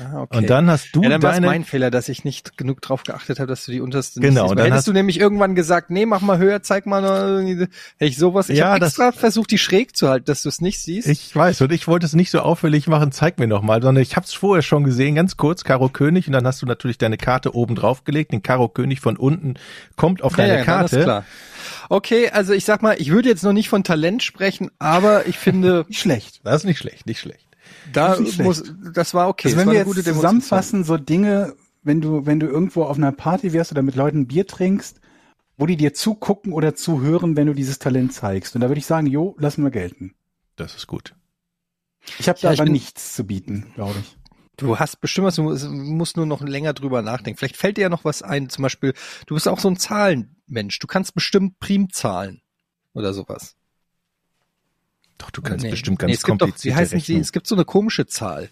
Ah, okay. Und dann hast du ja, dann war deine. mein Fehler, dass ich nicht genug drauf geachtet habe, dass du die unterste Genau, nicht siehst. Dann Hättest hast- du nämlich irgendwann gesagt, nee, mach mal höher, zeig mal, hätte ich sowas. Ich Ja, habe das- extra versucht, die schräg zu halten, dass du es nicht siehst. ich weiß, und ich wollte es nicht so auffällig machen, zeig mir noch mal, sondern ich habe es vorher schon gesehen, ganz kurz, Karo König, und dann hast du natürlich deine Karte oben drauf gelegt, den Karo König von unten kommt auf deine ja, ja, dann ist Karte. klar. Okay, also ich sag mal, ich würde jetzt noch nicht von Talent sprechen, aber ich finde, Nicht schlecht. Das ist nicht schlecht, nicht schlecht. Da nicht muss, das war okay. also das wenn war wir jetzt zusammenfassen, so Dinge, wenn du, wenn du irgendwo auf einer Party wärst oder mit Leuten Bier trinkst, wo die dir zugucken oder zuhören, wenn du dieses Talent zeigst. Und da würde ich sagen, jo, lassen wir gelten. Das ist gut. Ich habe Ja, da ich aber bin- nichts zu bieten, glaube ich. Du hast bestimmt was, du musst- musst nur noch länger drüber nachdenken. Vielleicht fällt dir ja noch was ein, zum Beispiel, du bist auch so ein Zahlenmensch. Du kannst bestimmt Primzahlen oder sowas. Doch, du kannst Nee. bestimmt nee, ganz es gibt doch, wie komplizierte heißen sie? Rechnungen. Es gibt so eine komische Zahl.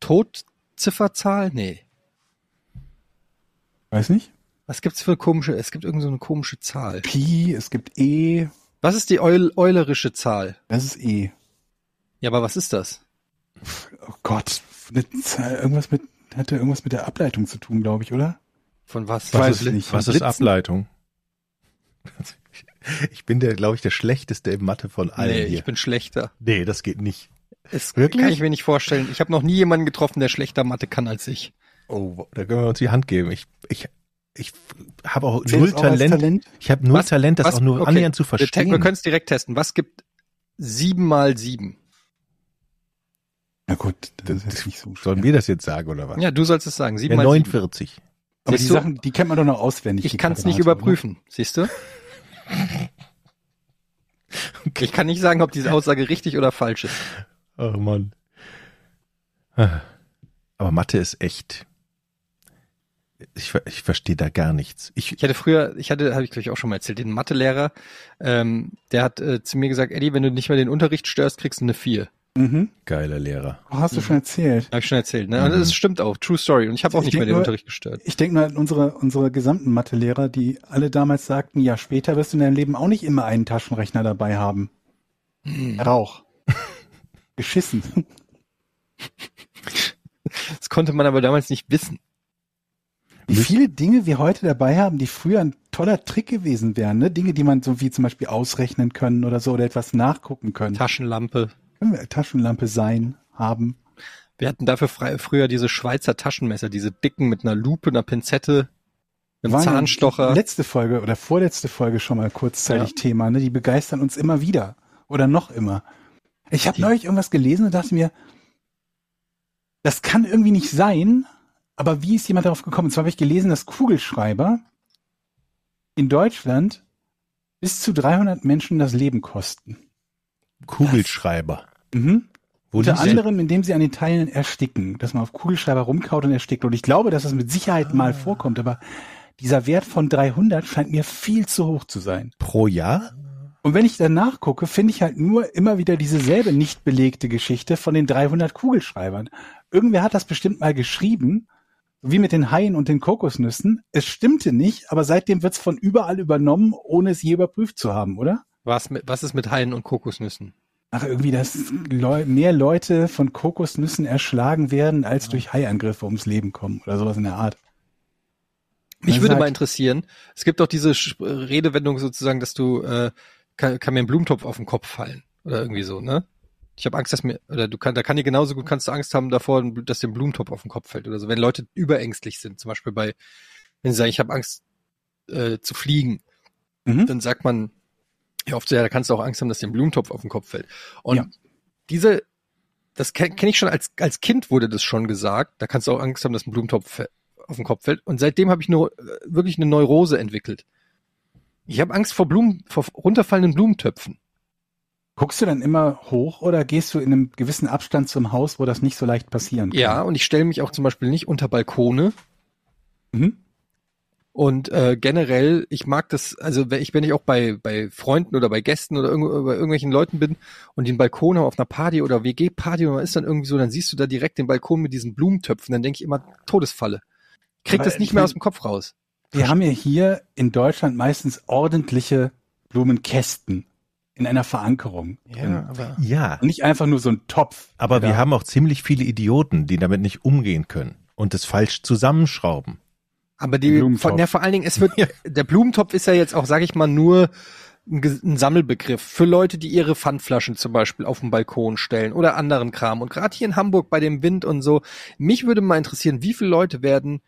Todzifferzahl? Nee. Weiß nicht? Was gibt's für eine komische, es gibt irgend so eine komische Zahl. Pi, es gibt E, Was ist die Eul eulerische Zahl? das ist E. Ja, aber was ist das? Oh Gott, eine Zahl, irgendwas mit, hatte irgendwas mit der Ableitung zu tun, glaube ich, oder? Von was? Ich weiß was es ist, nicht. Was ist? Ableitung? Ich bin der, glaube ich, der schlechteste im Mathe von allen Nee, hier. ich bin schlechter. nee, das geht nicht. Das Wirklich? kann ich mir nicht vorstellen. Ich habe noch nie jemanden getroffen, der schlechter Mathe kann als ich. Oh, da können wir uns die Hand geben. Ich, ich, ich habe auch Zählt null auch Talent. Talent? Ich habe null Was- Talent, das was- auch nur okay. annähernd zu Wir, te- wir verstehen. können es direkt testen. Was gibt sieben mal sieben? Na gut, das ist nicht so schwer. Sollen wir das jetzt sagen oder was? Ja, du sollst es sagen. Sieben Ja, mal sieben. 49. Aber die? Sachen, die kennt man doch noch auswendig. Ich kann es nicht überprüfen. Siehst du? Okay. Ich kann nicht sagen, ob diese Aussage richtig oder falsch ist. Oh Mann. Aber Mathe ist echt. Ich, ich verstehe da gar nichts. Ich, ich hatte früher, ich hatte, habe ich glaube ich auch schon mal erzählt, den Mathelehrer, ähm, der hat äh, zu mir gesagt, Eddie, wenn du nicht mehr den Unterricht störst, kriegst du eine 4. Mhm. geiler Lehrer. Oh, hast du schon erzählt. Habe ich schon erzählt. Ne? Mhm. das stimmt auch, True Story. Und ich habe auch Ich nicht mehr den nur- Unterricht gestört. Ich denke mal an unsere, unsere gesamten Mathelehrer, die alle damals sagten, ja, später wirst du in deinem Leben auch nicht immer einen Taschenrechner dabei haben. Hm. Rauch. Geschissen. Das konnte man aber damals nicht wissen. Wie viele Dinge wir heute dabei haben, die früher ein toller Trick gewesen wären, ne? Dinge, die man so wie zum Beispiel ausrechnen können oder so oder etwas nachgucken können. Taschenlampe. Können wir Taschenlampe sein, haben. Wir hatten dafür frei, früher diese Schweizer Taschenmesser, diese dicken mit einer Lupe, einer Pinzette, einem Waren Zahnstocher. Letzte Folge oder vorletzte Folge schon mal kurzzeitig Ja. Thema, ne? Die begeistern uns immer wieder. Oder noch immer. Ich habe neulich irgendwas gelesen und dachte mir, das kann irgendwie nicht sein, aber wie ist jemand darauf gekommen? Und zwar habe ich gelesen, dass Kugelschreiber in Deutschland bis zu 300 Menschen das Leben kosten. Kugelschreiber. Mhm. Wo Unter anderem, indem sie an den Teilen ersticken, dass man auf Kugelschreiber rumkaut und erstickt. Und ich glaube, dass das mit Sicherheit Ah. mal vorkommt, aber dieser Wert von 300 scheint mir viel zu hoch zu sein. Pro Jahr? Und wenn ich danach gucke, finde ich halt nur immer wieder dieselbe nicht belegte Geschichte von den 300 Kugelschreibern. Irgendwer hat das bestimmt mal geschrieben, wie mit den Haien und den Kokosnüssen. Es stimmte nicht, aber seitdem wird es von überall übernommen, ohne es je überprüft zu haben, oder? Was, mit, was ist mit Haien und Kokosnüssen? Ach, irgendwie, dass Leu mehr Leute von Kokosnüssen erschlagen werden, als durch Haiangriffe ums Leben kommen oder sowas in der Art. Mich würde ist mal halt- interessieren, es gibt auch diese Redewendung sozusagen, dass du, äh, kann, kann mir ein Blumentopf auf den Kopf fallen oder irgendwie so, ne? Ich habe Angst, dass mir, oder du kann, da kann dir genauso gut kannst du Angst haben davor, dass dir ein Blumentopf auf den Kopf fällt oder so. Wenn Leute überängstlich sind, zum Beispiel bei, wenn sie sagen, ich habe Angst äh, zu fliegen, Mhm. dann sagt man, ja oft so, ja, da kannst du auch Angst haben, dass dir ein Blumentopf auf den Kopf fällt. Und Ja. diese, das kenne kenn ich schon als, als Kind wurde das schon gesagt, da kannst du auch Angst haben, dass ein Blumentopf auf den Kopf fällt. Und seitdem habe ich nur äh, wirklich eine Neurose entwickelt. Ich habe Angst vor Blumen, vor runterfallenden Blumentöpfen. Guckst du dann immer hoch oder gehst du in einem gewissen Abstand zum Haus, wo das nicht so leicht passieren kann? Ja, und ich stelle mich auch zum Beispiel nicht unter Balkone. Mhm. Und äh, generell, ich mag das, also wenn ich, wenn ich auch bei, bei Freunden oder bei Gästen oder irgendwo, bei irgendwelchen Leuten bin und die einen Balkon haben auf einer Party oder WG-Party und man ist dann irgendwie so, dann siehst du da direkt den Balkon mit diesen Blumentöpfen, dann denke ich immer, Todesfalle. Krieg das nicht ich mehr aus dem Kopf raus. Wir haben ja hier in Deutschland meistens ordentliche Blumenkästen in einer Verankerung. drin. aber. Ja. Und nicht einfach nur so ein Topf. Aber wir haben auch ziemlich viele Idioten, die damit nicht umgehen können und es falsch zusammenschrauben. Aber Der die, von, ja, vor allen Dingen, es wird, der Blumentopf ist ja jetzt auch, sage ich mal, nur ein, ein Sammelbegriff für Leute, die ihre Pfandflaschen zum Beispiel auf den Balkon stellen oder anderen Kram. Und gerade hier in Hamburg bei dem Wind und so, mich würde mal interessieren, wie viele Leute werden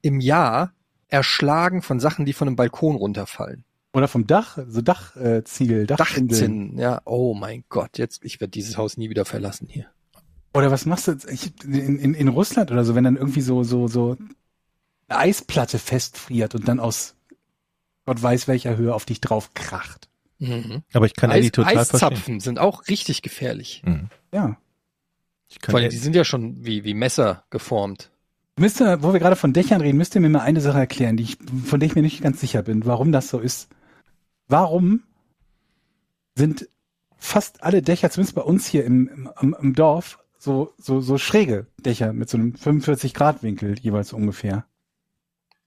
im Jahr erschlagen von Sachen, die von einem Balkon runterfallen. Oder vom Dach, so Dachziegel, äh. Dachzinnen, ja, oh mein Gott, jetzt, ich werde dieses Haus nie wieder verlassen hier. Oder was machst du jetzt? Ich, in, in, in Russland oder so, wenn dann irgendwie so, so, so eine Eisplatte festfriert und dann aus Gott weiß welcher Höhe auf dich drauf kracht. Mhm. Aber ich kann Eis, Eddie total verstehen. Eiszapfen sind auch richtig gefährlich. Mhm. Ja. Ich kann Vor allem, die sind ja schon wie, wie Messer geformt. Müsst ihr, wo wir gerade von Dächern reden, müsst ihr mir mal eine Sache erklären, die ich, von der ich mir nicht ganz sicher bin, warum das so ist. Warum sind fast alle Dächer, zumindest bei uns hier im, im, im, im Dorf, so, so, so schräge Dächer mit so einem 45-Grad-Winkel jeweils ungefähr?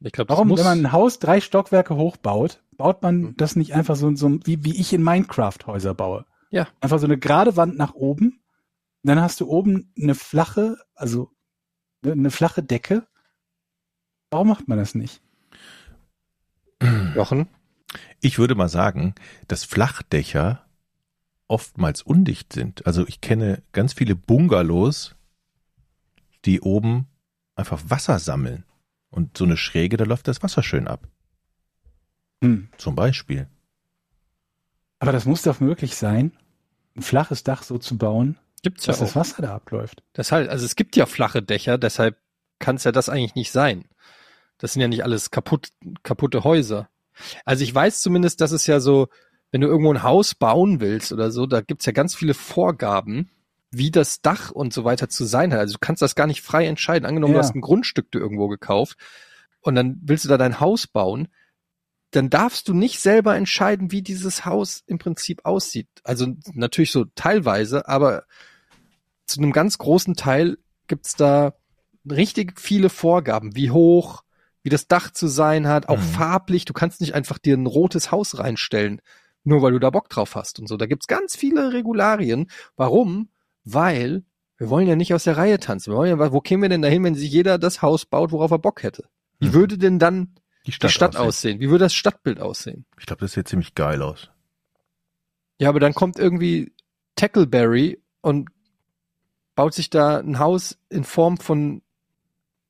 Ich glaube, Warum, muss, wenn man ein Haus drei Stockwerke hoch baut, baut man Hm. das nicht einfach so, so wie, wie ich in Minecraft-Häuser baue? Ja. Einfach so eine gerade Wand nach oben. Dann hast du oben eine flache, also eine, eine flache Decke. Warum macht man das nicht? Jochen, Ich würde mal sagen, dass Flachdächer oftmals undicht sind. Also ich kenne ganz viele Bungalows, die oben einfach Wasser sammeln. Und so eine Schräge, da läuft das Wasser schön ab. Hm. Zum Beispiel. Aber das muss doch möglich sein, ein flaches Dach so zu bauen, gibt's ja dass das auch. Wasser da abläuft. Deshalb, also es gibt ja flache Dächer, deshalb kann es ja das eigentlich nicht sein. Das sind ja nicht alles kaputt, kaputte Häuser. Also ich weiß zumindest, dass es ja so, wenn du irgendwo ein Haus bauen willst oder so, da gibt's ja ganz viele Vorgaben, wie das Dach und so weiter zu sein hat. Also du kannst das gar nicht frei entscheiden. Angenommen, Ja. du hast ein Grundstück du irgendwo gekauft und dann willst du da dein Haus bauen, dann darfst du nicht selber entscheiden, wie dieses Haus im Prinzip aussieht. Also natürlich so teilweise, aber zu einem ganz großen Teil gibt's da richtig viele Vorgaben, wie hoch, wie das Dach zu sein hat, auch Mhm. farblich. Du kannst nicht einfach dir ein rotes Haus reinstellen, nur weil du da Bock drauf hast und so. Da gibt's ganz viele Regularien. Warum? Weil wir wollen ja nicht aus der Reihe tanzen. Wir wollen ja, wo kämen wir denn dahin, wenn sich jeder das Haus baut, worauf er Bock hätte? Wie Mhm. würde denn dann Die Stadt, die Stadt aussehen. aussehen? Wie würde das Stadtbild aussehen? Ich glaube, das sieht ziemlich geil aus. Ja, aber dann kommt irgendwie Tackleberry und baut sich da ein Haus in Form von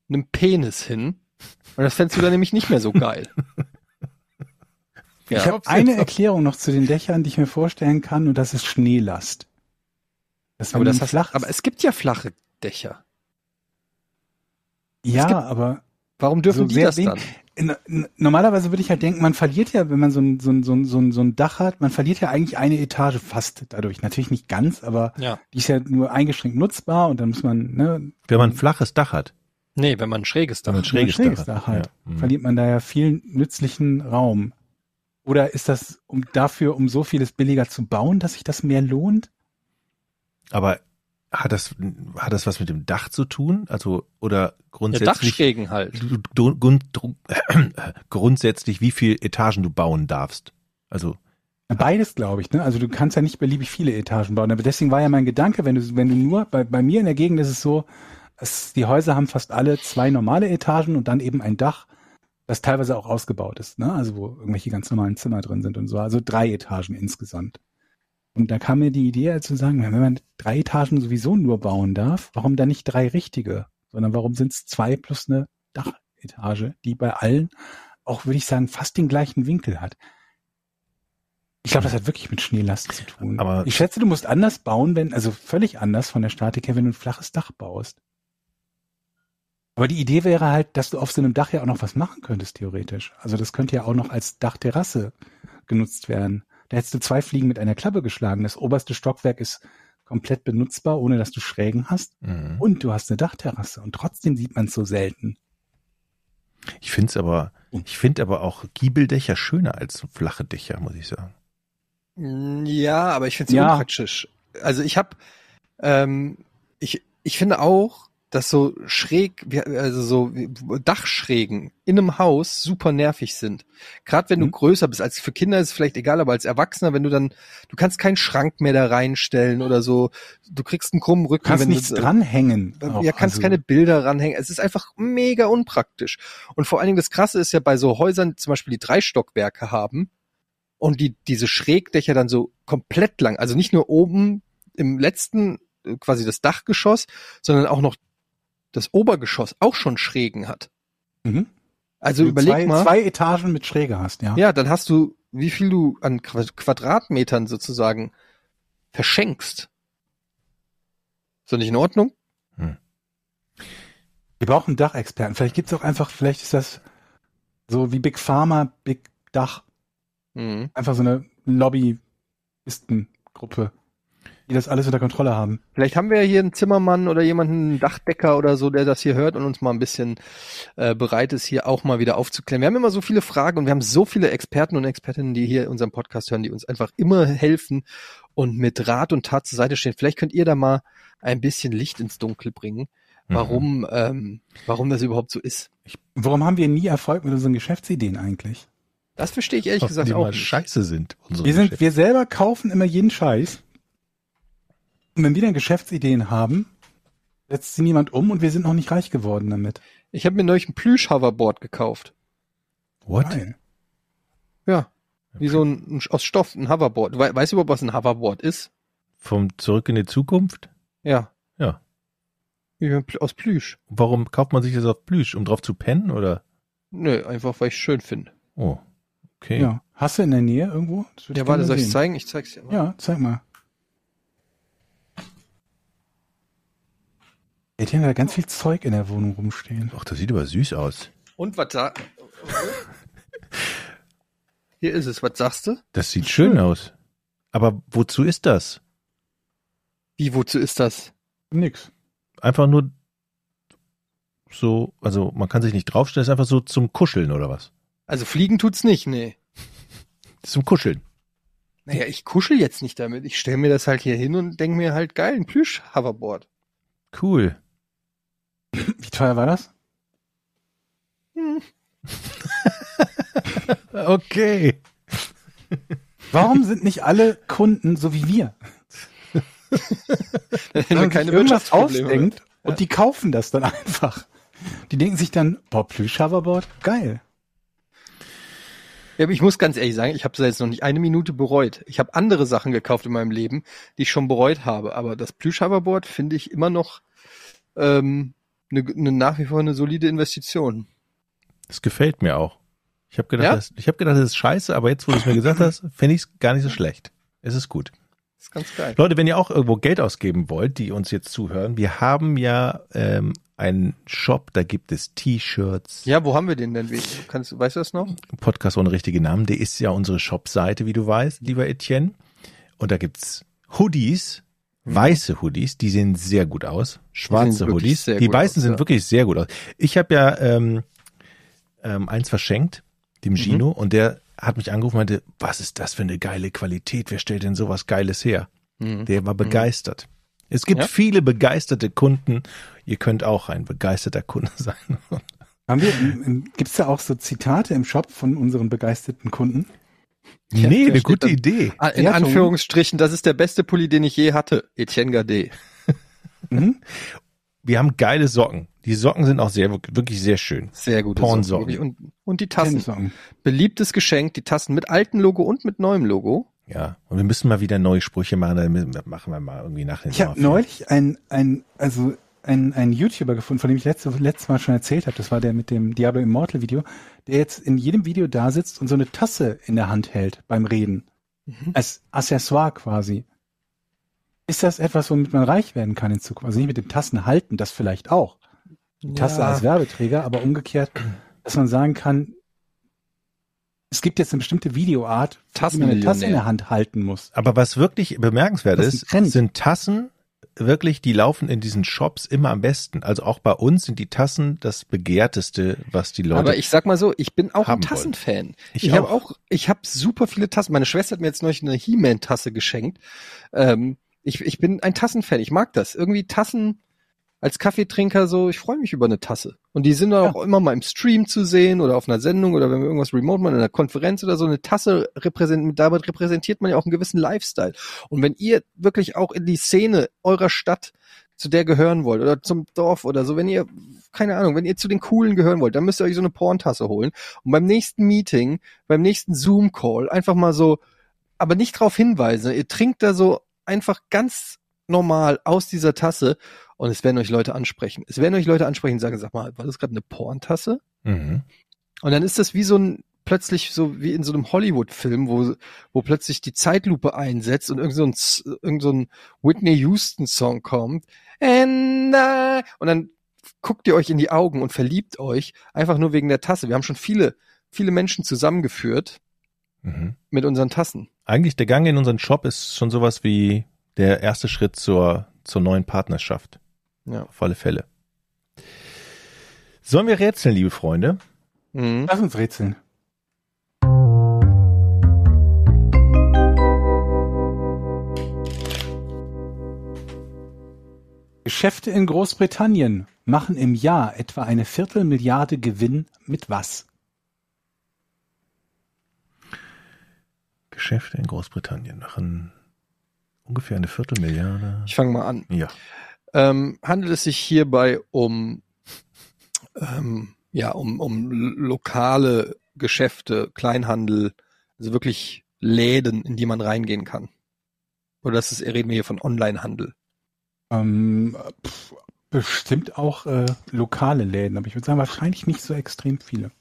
einem Penis hin. Und das fändest du dann nämlich nicht mehr so geil. Ich Ja. habe eine Erklärung noch zu den Dächern, die ich mir vorstellen kann, und das ist Schneelast. Das aber, das flach aber es gibt ja flache Dächer. ja, gibt- aber Warum dürfen So die das wenig- dann? normalerweise würde ich halt denken, man verliert ja, wenn man so ein, so, ein, so, ein, so, ein, so ein Dach hat, man verliert ja eigentlich eine Etage fast dadurch. Natürlich nicht ganz, aber Ja. die ist ja nur eingeschränkt nutzbar und dann muss man, ne, Wenn man ein flaches Dach hat. Nee, wenn man ein schräges Dach man ein hat. schräges, wenn man ein schräges Dach, Dach halt. Ja. Mhm. verliert man da ja viel nützlichen Raum. Oder ist das um dafür, um so vieles billiger zu bauen, dass sich das mehr lohnt? Aber hat das, hat das was mit dem Dach zu tun? Also, oder Ja, grundsätzlich, Dachschrägen halt. grundsätzlich, wie viel Etagen du bauen darfst? Also, Beides, glaube ich. Ne? Also du kannst ja nicht beliebig viele Etagen bauen. Aber deswegen war ja mein Gedanke, wenn du, wenn du nur, bei, bei mir in der Gegend ist es so, es, die Häuser haben fast alle zwei normale Etagen und dann eben ein Dach, das teilweise auch ausgebaut ist. Ne? Also wo irgendwelche ganz normalen Zimmer drin sind und so. Also drei Etagen insgesamt. Und da kam mir die Idee halt zu sagen, wenn man drei Etagen sowieso nur bauen darf, warum dann nicht drei richtige? Sondern warum sind es zwei plus eine Dachetage, die bei allen auch, würde ich sagen, fast den gleichen Winkel hat. Ich glaube, das hat wirklich mit Schneelast zu tun. Aber- ich schätze, du musst anders bauen, wenn, also völlig anders von der Statik her, wenn du ein flaches Dach baust. Aber die Idee wäre halt, dass du auf so einem Dach ja auch noch was machen könntest, theoretisch. Also das könnte ja auch noch als Dachterrasse genutzt werden. Da hättest du zwei Fliegen mit einer Klappe geschlagen. Das oberste Stockwerk ist komplett benutzbar, ohne dass du Schrägen hast. mhm. Und du hast eine Dachterrasse. Und trotzdem sieht man es so selten. ich finde es aber, Oh. ich finde aber auch Giebeldächer schöner als flache Dächer, muss ich sagen. Mm, Ja, aber ich finde es Ja. unpraktisch. Also ich habe, ähm, ich, ich finde auch, dass so schräg, also so Dachschrägen in einem Haus super nervig sind. Gerade wenn du Mhm. größer bist, als für Kinder ist es vielleicht egal, aber als Erwachsener, wenn du dann, du kannst keinen Schrank mehr da reinstellen oder so, du kriegst einen krummen Rücken, Du kannst wenn nichts du, dranhängen. ja, auch. kannst Also- keine Bilder ranhängen. Es ist einfach mega unpraktisch. Und vor allen Dingen das Krasse ist ja bei so Häusern, zum Beispiel die drei Stockwerke haben und die diese Schrägdächer dann so komplett lang, also nicht nur oben im letzten äh, quasi das Dachgeschoss, sondern auch noch das Obergeschoss auch schon Schrägen hat. Mhm. Also du überleg zwei, mal, zwei Etagen mit Schräge hast, ja. ja, dann hast du, wie viel du an Qua- Quadratmetern sozusagen verschenkst. Ist doch nicht in Ordnung? Wir brauchen Dachexperten. Vielleicht gibt's auch einfach, vielleicht ist das so wie Big Pharma, Big Dach. Mhm. Einfach so eine Lobbyistengruppe, die das alles unter Kontrolle haben. Vielleicht haben wir ja hier einen Zimmermann oder jemanden, einen Dachdecker oder so, der das hier hört und uns mal ein bisschen äh, bereit ist, hier auch mal wieder aufzuklären. Wir haben immer so viele Fragen und wir haben so viele Experten und Expertinnen, die hier unseren Podcast hören, die uns einfach immer helfen und mit Rat und Tat zur Seite stehen. Vielleicht könnt ihr da mal ein bisschen Licht ins Dunkel bringen, Mhm. warum, ähm, warum das überhaupt so ist. Warum haben wir nie Erfolg mit unseren Geschäftsideen eigentlich? Das verstehe ich ehrlich Ob gesagt die auch mal nicht. scheiße sind. Unsere Wir sind, Geschäfte. wir selber kaufen immer jeden Scheiß. Und wenn wir dann Geschäftsideen haben, setzt sie niemand um und wir sind noch nicht reich geworden damit. Ich habe mir neulich ein Plüsch-Hoverboard gekauft. What? Geil. Ja, wie so ein, ein aus Stoff, ein Hoverboard. We weißt du überhaupt, was ein Hoverboard ist? Vom Zurück in die Zukunft? Ja. Ja. Aus Plüsch. Warum kauft man sich das auf Plüsch? Um drauf zu pennen oder? Nö, einfach weil ich schön finde. Oh, okay. Ja. Hast du in der Nähe irgendwo? Ja, warte, soll ich sehen. zeigen? Ich zeig's dir mal. Ja, zeig mal. Ja, die haben da ganz viel Zeug in der Wohnung rumstehen. Ach, das sieht aber süß aus. Und was da? Hier ist es. Was sagst du? Das sieht schön aus. Aber wozu ist das? Wie, wozu ist das? Nix. Einfach nur so, also man kann sich nicht draufstellen, ist einfach so zum Kuscheln oder was? Also fliegen tut's nicht, nee. Zum Kuscheln. Naja, ich kuschel jetzt nicht damit. Ich stelle mir das halt hier hin und denk mir halt geil, ein Plüsch-Hoverboard. Cool. Wie teuer war das? Hm. Okay. Warum sind nicht alle Kunden so wie wir? Wenn man keine irgendwas ausdenkt und die kaufen das dann einfach. Die denken sich dann, boah, Plüsch-Hoverboard, geil. Ja, aber ich muss ganz ehrlich sagen, ich habe es jetzt noch nicht eine Minute bereut. Ich habe andere Sachen gekauft in meinem Leben, die ich schon bereut habe. Aber das Plüsch-Hoverboard finde ich immer noch ähm, ne, ne, nach wie vor eine solide Investition. Das gefällt mir auch. Ich habe gedacht, Ja? das, ich habe gedacht, das ist scheiße, aber jetzt, wo du es mir gesagt hast, finde ich es gar nicht so schlecht. Es ist gut. Das ist ganz geil. Leute, wenn ihr auch irgendwo Geld ausgeben wollt, die uns jetzt zuhören, wir haben ja ähm, einen Shop, da gibt es T-Shirts, Ja, wo haben wir den denn? Wie- Kannst, weißt du das noch? Podcast ohne richtige Namen, der ist ja unsere Shop-Seite, wie du weißt, lieber Etienne. Und da gibt's Hoodies, weiße Hoodies, die sehen sehr gut aus. Schwarze wirklich Hoodies. Die weißen aus, sind ja. wirklich sehr gut aus. Ich habe ja ähm, ähm, eins verschenkt, dem Gino, und der hat mich angerufen und meinte, was ist das für eine geile Qualität? Wer stellt denn sowas Geiles her? Der war begeistert. Es gibt Ja? viele begeisterte Kunden. Ihr könnt auch ein begeisterter Kunde sein. Haben wir, gibt's da auch so Zitate im Shop von unseren begeisterten Kunden? Ja, nee, eine gute dann- Idee. In Ja. Anführungsstrichen, das ist der beste Pulli, den ich je hatte. Etienne Gade. Mhm. Wir haben geile Socken. Die Socken sind auch sehr, wirklich sehr schön. Sehr gute Pornsocken. Socken. Und, und die Tassen. Beliebtes Geschenk, die Tassen mit altem Logo und mit neuem Logo. Ja. Und wir müssen mal wieder neue Sprüche machen. Dann machen wir mal irgendwie nach den Ich habe neulich ein, ein, also ein, ein YouTuber gefunden, von dem ich letzte, letztes Mal schon erzählt habe. Das war der mit dem Diablo Immortal Video, der jetzt in jedem Video da sitzt und so eine Tasse in der Hand hält beim Reden. Mhm. Als Accessoire quasi. Ist das etwas, womit man reich werden kann in Zukunft? Also nicht mit dem Tassen halten, das vielleicht auch. Die Tasse als Werbeträger, aber umgekehrt, dass man sagen kann, es gibt jetzt eine bestimmte Videoart, wie man eine Tasse in der Hand halten muss. Aber was wirklich bemerkenswert Das ist sind Tassen, wirklich, die laufen in diesen Shops immer am besten. Also auch bei uns sind die Tassen das begehrteste, was die Leute. Aber ich sag mal so, ich bin auch ein Tassenfan. Ich Ich, habe auch. auch, ich habe super viele Tassen. Meine Schwester hat mir jetzt neulich eine He-Man-Tasse geschenkt. Ähm, ich, ich bin ein Tassenfan. Ich mag das. Irgendwie Tassen als Kaffeetrinker so, ich freue mich über eine Tasse. Und die sind auch immer mal im Stream zu sehen oder auf einer Sendung oder wenn wir irgendwas remote machen, in einer Konferenz oder so. Eine Tasse repräsentiert, damit repräsentiert man ja auch einen gewissen Lifestyle. Und wenn ihr wirklich auch in die Szene eurer Stadt zu der gehören wollt oder zum Dorf oder so, wenn ihr, keine Ahnung, wenn ihr zu den Coolen gehören wollt, dann müsst ihr euch so eine Porntasse holen und beim nächsten Meeting, beim nächsten Zoom-Call einfach mal so, aber nicht drauf hinweisen. Ihr trinkt da so einfach ganz normal aus dieser Tasse und es werden euch Leute ansprechen. Es werden euch Leute ansprechen und sagen, sag mal, war das gerade eine Porntasse? mhm. Und dann ist das wie so ein plötzlich so wie in so einem Hollywood-Film, wo, wo plötzlich die Zeitlupe einsetzt und irgend so ein, irgend so ein Whitney Houston-Song kommt. And I, und dann guckt ihr euch in die Augen und verliebt euch einfach nur wegen der Tasse. Wir haben schon viele, viele Menschen zusammengeführt Mhm. mit unseren Tassen. Eigentlich der Gang in unseren Shop ist schon sowas wie der erste Schritt zur, zur neuen Partnerschaft. Ja. Auf alle Fälle. Sollen wir rätseln, liebe Freunde? Mhm. Lass uns rätseln. Geschäfte in Großbritannien machen im Jahr etwa eine Viertelmilliarde Gewinn mit was? Geschäfte in Großbritannien machen ungefähr eine Viertelmilliarde. Ich fange mal an. Ja. Ähm, handelt es sich hierbei um, ähm, ja, um, um lokale Geschäfte, Kleinhandel, also wirklich Läden, in die man reingehen kann? Oder das ist, reden wir hier von Onlinehandel? Ähm, bestimmt auch äh, lokale Läden, aber ich würde sagen, wahrscheinlich nicht so extrem viele.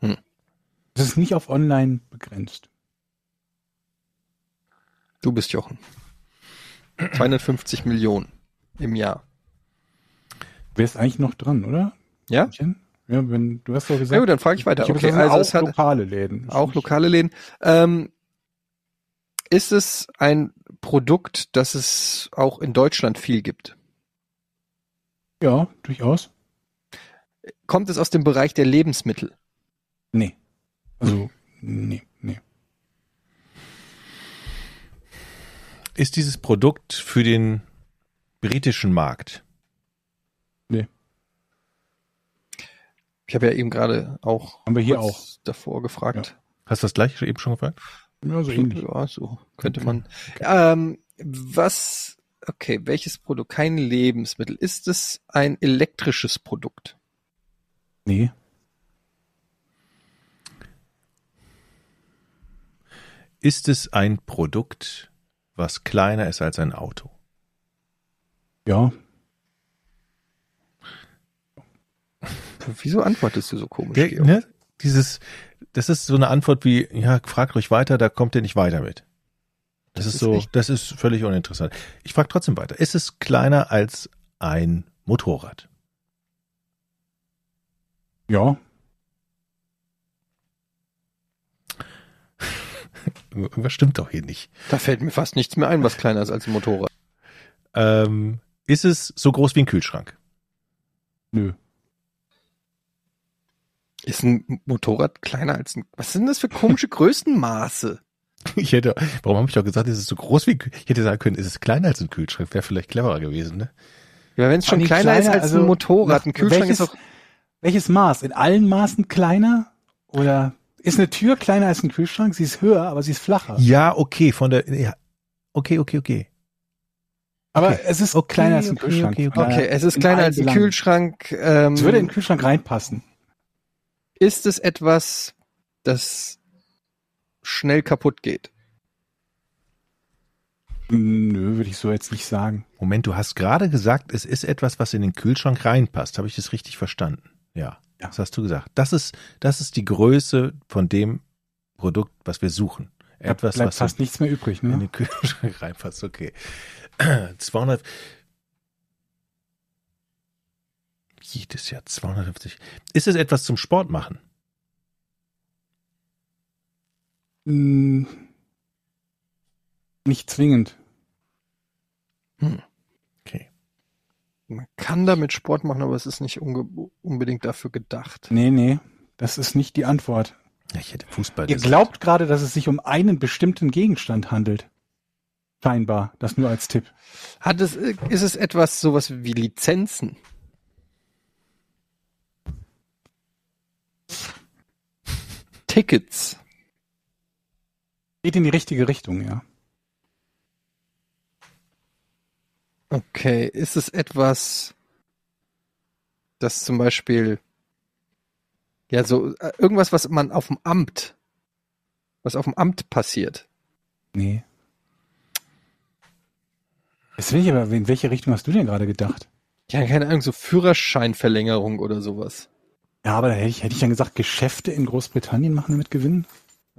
Hm. Das ist nicht auf online begrenzt. Du bist Jochen. 250 Millionen im Jahr. Wärst eigentlich noch dran, oder? Ja? Ja, wenn du hast doch gesagt. Ja gut, dann frage ich weiter. Ich Okay, also auch es hat lokale Läden. auch lokale Läden. Ähm, ist es ein Produkt, das es auch in Deutschland viel gibt? Ja, durchaus. Kommt es aus dem Bereich der Lebensmittel? Nee. Also, nee, nee. Ist dieses Produkt für den britischen Markt? Ich habe ja eben gerade auch Haben wir hier auch. davor gefragt. Hast du das gleich eben schon gefragt? Ja, so ähnlich. Ja, so könnte man. Ähm, was okay, welches Produkt? Kein Lebensmittel. Ist es ein elektrisches Produkt? Nee. Ist es ein Produkt, was kleiner ist als ein Auto? Ja. Wieso antwortest du so komisch? Der, ne? Dieses, das ist so eine Antwort wie, ja, frag ruhig weiter, da kommt ihr nicht weiter mit. Das, Das ist ist so, echt- das ist völlig uninteressant. Ich frage trotzdem weiter. Ist es kleiner als ein Motorrad? Ja. Irgendwas stimmt doch hier nicht. Da fällt mir fast nichts mehr ein, was kleiner ist als ein Motorrad. Ähm, ist es so groß wie ein Kühlschrank? Nö. Ist ein Motorrad kleiner als ein. Was sind das für komische Größenmaße? Ich hätte, warum habe ich doch gesagt, ist es so groß wie, ich hätte sagen können, ist es kleiner als ein Kühlschrank? Wäre vielleicht cleverer gewesen, ne? Ja, wenn es schon Nee, kleiner, ist kleiner, als also ein Motorrad, ein Kühlschrank welches- ist auch. Welches Maß? In allen Maßen kleiner? Oder ist eine Tür kleiner als ein Kühlschrank? Sie ist höher, aber sie ist flacher. Ja, okay, von der, ja, okay, okay, okay. aber okay. es ist Okay, kleiner als ein okay, Kühlschrank. okay, okay. Okay, es ist in kleiner als ein. Kühlschrank. Ähm, Es würde in den Kühlschrank reinpassen. ist es etwas, das schnell kaputt geht? Nö, würde ich so jetzt nicht sagen. Moment, du hast gerade gesagt, es ist etwas, was in den Kühlschrank reinpasst. Habe ich das richtig verstanden? Ja. Das hast du gesagt. Das ist, das ist die Größe von dem Produkt, was wir suchen. Da Etwas, bleibt was fast nichts mehr übrig. in Ne? den Kühlschrank reinpasst. Okay. 200. Jedes Jahr 250. Ist es etwas zum Sport machen? Hm, Nicht zwingend. Okay. Man kann damit Sport machen, aber es ist nicht unge- unbedingt dafür gedacht. Nee, nee, das ist nicht die Antwort. Ja, ich hätte Fußball Ihr gesagt. glaubt gerade, dass es sich um einen bestimmten Gegenstand handelt. Scheinbar. Das nur als Tipp. Hat es, ist es etwas sowas wie Lizenzen? Tickets. Geht in die richtige Richtung, ja. Okay, ist es etwas, das zum Beispiel, ja, so, äh, irgendwas, was man auf dem Amt, was auf dem Amt passiert? Nee. Jetzt will ich aber, in welche Richtung hast du denn gerade gedacht? Ja, keine Ahnung, so Führerscheinverlängerung oder sowas. Ja, aber da hätte ich, hätte ich dann gesagt, Geschäfte in Großbritannien machen damit Gewinn.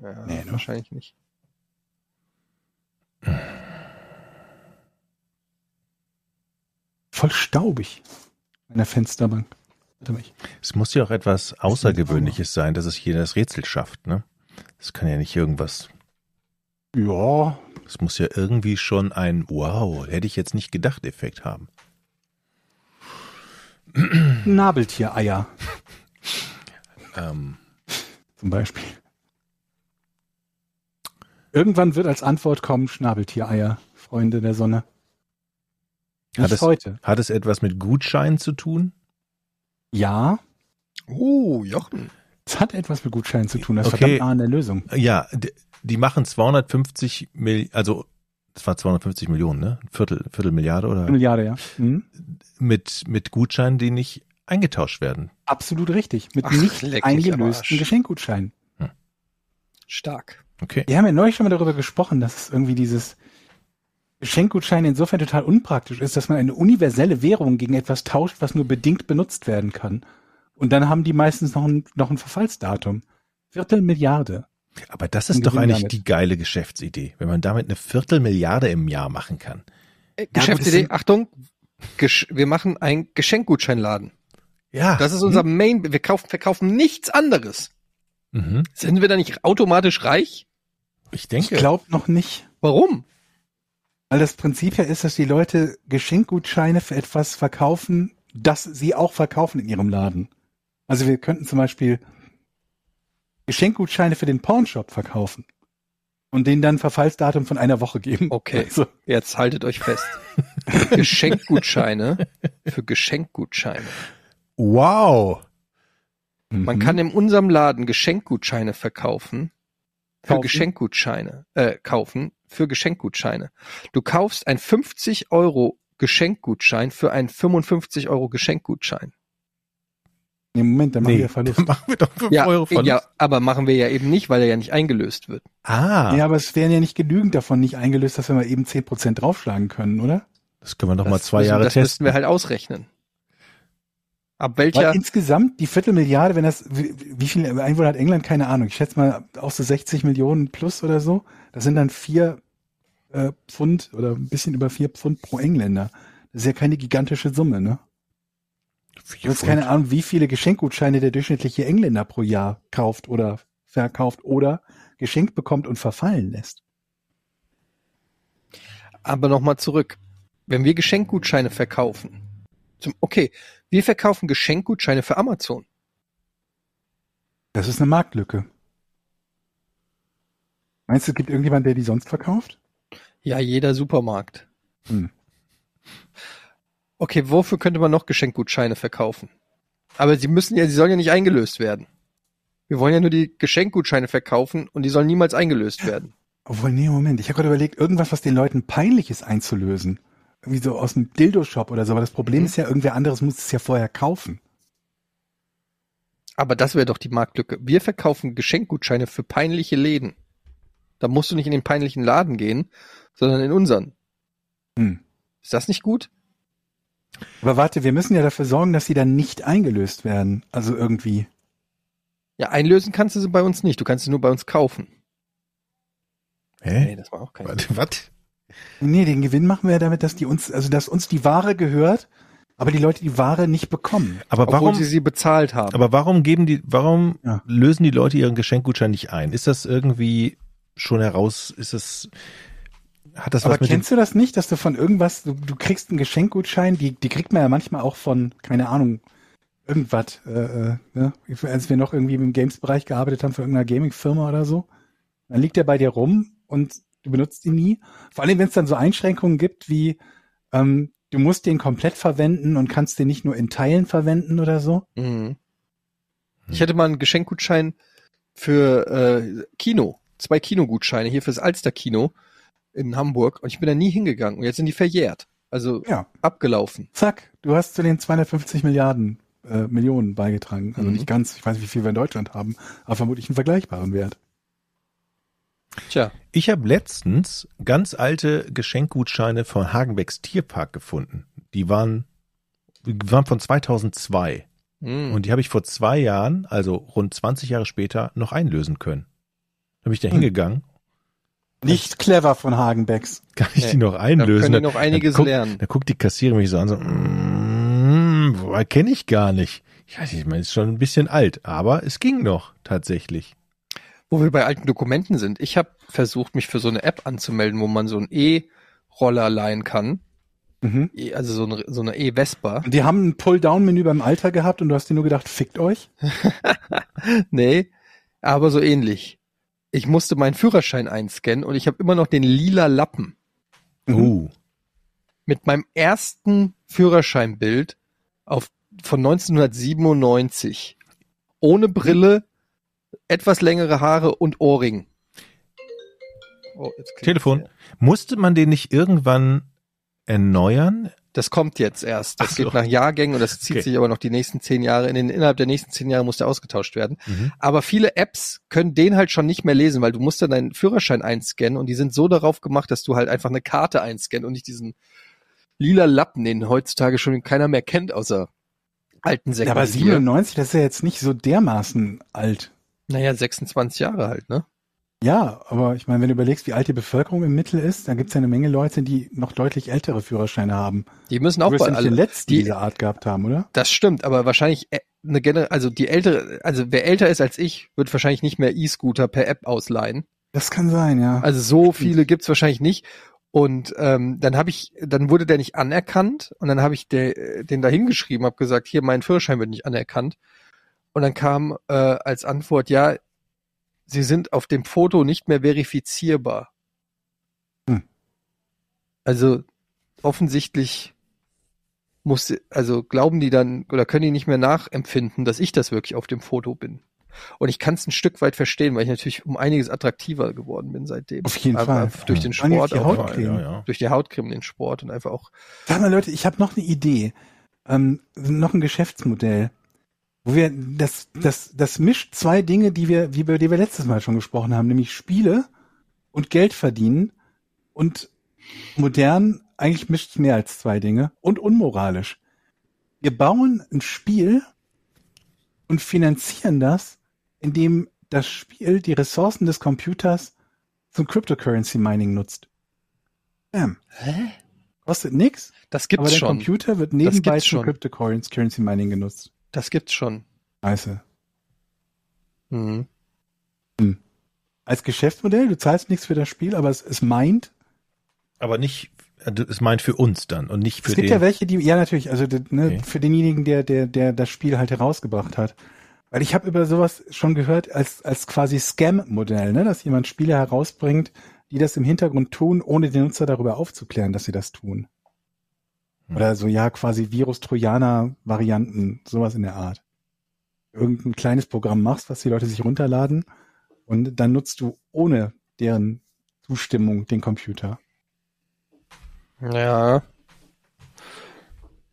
Ja, Nee, ne? wahrscheinlich nicht. Voll staubig. An der Fensterbank. Warte mal, Es muss ja auch etwas Außergewöhnliches sein, dass es hier das Rätsel schafft, ne? Das kann ja nicht irgendwas. Ja, Es muss ja irgendwie schon ein Wow, hätte ich jetzt nicht gedacht, Effekt haben. Nabeltiereier Ähm, zum Beispiel. Irgendwann wird als Antwort kommen Schnabeltiereier, Freunde der Sonne. Hat es- heute. hat es etwas mit Gutscheinen zu tun? Ja, Oh, Jochen. es hat etwas mit Gutscheinen zu tun. Das ist Okay. verdammt nah an der Lösung. Ja, d- die machen 250 Mill, also es war 250 Millionen, ne? Ein Viertel, Viertelmilliarde oder Milliarde, ja. Mhm. mit mit Gutscheinen, die nicht eingetauscht werden. Absolut richtig. Mit Ach, nicht eingelösten. Geschenkgutscheinen. Stark. Okay. Wir haben ja neulich schon mal darüber gesprochen, dass es irgendwie dieses Geschenkgutschein insofern total unpraktisch ist, dass man eine universelle Währung gegen etwas tauscht, was nur bedingt benutzt werden kann. Und dann haben die meistens noch ein, noch ein Verfallsdatum. Viertelmilliarde. Aber das ist doch eigentlich damit. die geile Geschäftsidee, wenn man damit eine Viertelmilliarde im Jahr machen kann. Äh, Geschäftsidee, Achtung, Gesch wir machen einen Geschenkgutscheinladen. Ja. Das ist unser Main, wir kaufen, verkaufen nichts anderes. Mhm. Sind wir da nicht automatisch reich? Ich Ich denke. glaube noch nicht. Warum? Weil das Prinzip ja ist, dass die Leute Geschenkgutscheine für etwas verkaufen, das sie auch verkaufen in ihrem Laden. Also wir könnten zum Beispiel Geschenkgutscheine für den Pornshop verkaufen und denen dann Verfallsdatum von einer Woche geben. Okay. Also, Jetzt haltet euch fest. Geschenkgutscheine für Geschenkgutscheine. Wow. Man mhm. kann in unserem Laden Geschenkgutscheine verkaufen. Für Kaufen. Geschenkgutscheine äh, kaufen für Geschenkgutscheine. Du kaufst ein 50 Euro Geschenkgutschein für einen 55 Euro Geschenkgutschein. Nee, Moment, dann machen Nee, wir Verlust. dann machen wir doch 5 Ja, Euro von. ja, aber machen wir ja eben nicht, weil er ja nicht eingelöst wird. Ah, Ja, aber es wären ja nicht genügend davon nicht eingelöst, dass wir mal eben 10% draufschlagen können, oder? das können wir doch mal Das zwei müssen, Jahre Das müssten testen. wir halt ausrechnen. Ab Weil welcher, insgesamt die Viertelmilliarde, wenn das, wie, wie viele Einwohner hat England? Keine Ahnung. Ich schätze mal auch so 60 Millionen plus oder so. Das sind dann vier äh, Pfund oder ein bisschen über vier Pfund pro Engländer. Das ist ja keine gigantische Summe, ne? Ich habe keine Ahnung, wie viele Geschenkgutscheine der durchschnittliche Engländer pro Jahr kauft oder verkauft oder geschenkt bekommt und verfallen lässt. aber nochmal zurück. Wenn wir Geschenkgutscheine verkaufen, okay, wir verkaufen Geschenkgutscheine für Amazon. Das ist eine Marktlücke. Meinst du, es gibt irgendjemand, der die sonst verkauft? Ja, jeder Supermarkt. Hm. Okay, wofür könnte man noch Geschenkgutscheine verkaufen? Aber sie müssen ja, sie sollen ja nicht eingelöst werden. Wir wollen ja nur die Geschenkgutscheine verkaufen und die sollen niemals eingelöst werden. Obwohl, nee, Moment. Ich habe gerade überlegt, irgendwas, was den Leuten peinlich ist einzulösen. Irgendwie so aus dem Dildo-Shop oder so. Aber das Problem Mhm. ist ja, irgendwer anderes muss es ja vorher kaufen. Aber das wäre doch die Marktlücke. Wir verkaufen Geschenkgutscheine für peinliche Läden. Da musst du nicht in den peinlichen Laden gehen, sondern in unseren. Hm. Ist das nicht gut? Aber warte, wir müssen ja dafür sorgen, dass sie dann nicht eingelöst werden. Also irgendwie. Ja, einlösen kannst du sie bei uns nicht. Du kannst sie nur bei uns kaufen. Hä? das war auch kein Warte, was? Nee, den Gewinn machen wir ja damit, dass die uns, also dass uns die Ware gehört, aber die Leute die Ware nicht bekommen. Aber Obwohl warum, sie sie bezahlt haben. aber warum geben die, warum Ja. lösen die Leute ihren Geschenkgutschein nicht ein? Ist das irgendwie schon heraus, ist das, hat das Aber was mit dem, kennst du das nicht, dass du von irgendwas, du, du kriegst einen Geschenkgutschein, die, die kriegt man ja manchmal auch von, keine Ahnung, irgendwas, äh, äh, ne? als wir noch irgendwie im Games-Bereich gearbeitet haben für irgendeine Gaming-Firma oder so. Dann liegt der bei dir rum und du benutzt ihn nie. Vor allem, wenn es dann so Einschränkungen gibt wie, ähm, du musst den komplett verwenden und kannst den nicht nur in Teilen verwenden oder so. Mhm. Ich hätte mal einen Geschenkgutschein für äh, Kino. Zwei Kinogutscheine hier fürs Alster-Kino in Hamburg. Und ich bin da nie hingegangen. Und jetzt sind die verjährt. Also Ja. abgelaufen. Zack, du hast zu den 250 Milliarden äh, Millionen beigetragen. Also Mhm. nicht ganz, ich weiß nicht, wie viel wir in Deutschland haben, aber vermutlich einen vergleichbaren Wert. Tja. Ich habe letztens ganz alte Geschenkgutscheine von Hagenbecks Tierpark gefunden. Die waren, waren von 2002. Mhm. Und die habe ich vor zwei Jahren, also rund 20 Jahre später, noch einlösen können. Da bin ich da Hm. hingegangen, Nicht clever von Hagenbecks. kann ich Nee, die noch da einlösen. können die noch einiges guckt, lernen. Da guckt die Kassiererin mich so an, so, mm, woher kenne ich gar nicht. Ich weiß nicht, ich meine, ist schon ein bisschen alt, aber es ging noch tatsächlich. Wo wir bei alten Dokumenten sind. Ich habe versucht, mich für so eine App anzumelden, wo man so einen E-Roller leihen kann. Mhm. E- Also so eine, so eine E-Vespa. Die haben ein Pull-Down-Menü beim Alter gehabt und du hast dir nur gedacht, fickt euch? nee, aber so ähnlich. Ich musste meinen Führerschein einscannen und ich habe immer noch den lila Lappen. Uh, mit meinem ersten Führerscheinbild auf, von 1997. Ohne Brille, etwas längere Haare und Ohrring. Oh, Telefon. hier. musste man den nicht irgendwann erneuern? Das kommt jetzt erst. Das so. geht nach Jahrgängen und das zieht Okay. sich aber noch die nächsten zehn Jahre. In den, innerhalb der nächsten zehn Jahre muss der ausgetauscht werden. Mhm. Aber viele Apps können den halt schon nicht mehr lesen, weil du musst dann deinen Führerschein einscannen und die sind so darauf gemacht, dass du halt einfach eine Karte einscannen und nicht diesen lila Lappen, den heutzutage schon keiner mehr kennt, außer alten Ja, Säcken. aber wie wir. 97, das ist ja jetzt nicht so dermaßen alt. Naja, 26 Jahre halt, ne? Ja, aber ich meine, wenn du überlegst, wie alt die Bevölkerung im Mittel ist, dann gibt es ja eine Menge Leute, die noch deutlich ältere Führerscheine haben. Die müssen Du auch ja den alle. letzten die- dieser Art gehabt haben, oder? Das stimmt, aber wahrscheinlich äh, eine Gener also die ältere, also wer älter ist als ich, wird wahrscheinlich nicht mehr E-Scooter per App ausleihen. Das kann sein, ja. Also so viele gibt's wahrscheinlich nicht. Und ähm, dann habe ich, dann wurde der nicht anerkannt und dann habe ich der, den da hingeschrieben, habe gesagt, hier mein Führerschein wird nicht anerkannt. Und dann kam äh, als Antwort, ja, Sie sind auf dem Foto nicht mehr verifizierbar. Hm. Also offensichtlich muss, also glauben die dann oder können die nicht mehr nachempfinden, dass ich das wirklich auf dem Foto bin. Und ich kann es ein Stück weit verstehen, weil ich natürlich um einiges attraktiver geworden bin seitdem. Auf jeden Aber Fall. Durch den Sport die auch. Hautcreme. Ja, ja. Durch die Hautcreme, den Sport und einfach auch. Sag mal Leute, ich habe noch eine Idee. Ähm, noch ein Geschäftsmodell. Wo wir, das, das, das mischt zwei Dinge, die wir, wie über die wir letztes Mal schon gesprochen haben, nämlich Spiele und Geld verdienen und modern, eigentlich mischt es mehr als zwei Dinge und unmoralisch. Wir bauen ein Spiel und finanzieren das, indem das Spiel die Ressourcen des Computers zum Cryptocurrency Mining nutzt. Bam. Hä? Kostet nix, Das aber gibt's der schon. Computer wird nebenbei zum. Cryptocurrency Mining genutzt. Das gibt's schon. Scheiße. Mhm. Als Geschäftsmodell, du zahlst nichts für das Spiel, aber es, es meint, Aber nicht, es meint für uns dann und nicht für es gibt den. ja welche, die, ja natürlich, also ne, Okay. für denjenigen, der, der, der das Spiel halt herausgebracht hat. Weil ich habe über sowas schon gehört als, als quasi Scam-Modell, ne, dass jemand Spiele herausbringt, die das im Hintergrund tun, ohne den Nutzer darüber aufzuklären, dass sie das tun. Hm. Oder so, ja, quasi Virus-Trojaner-Varianten, sowas in der Art. Irgendein kleines Programm machst, was die Leute sich runterladen und dann nutzt du ohne deren Zustimmung den Computer. Ja.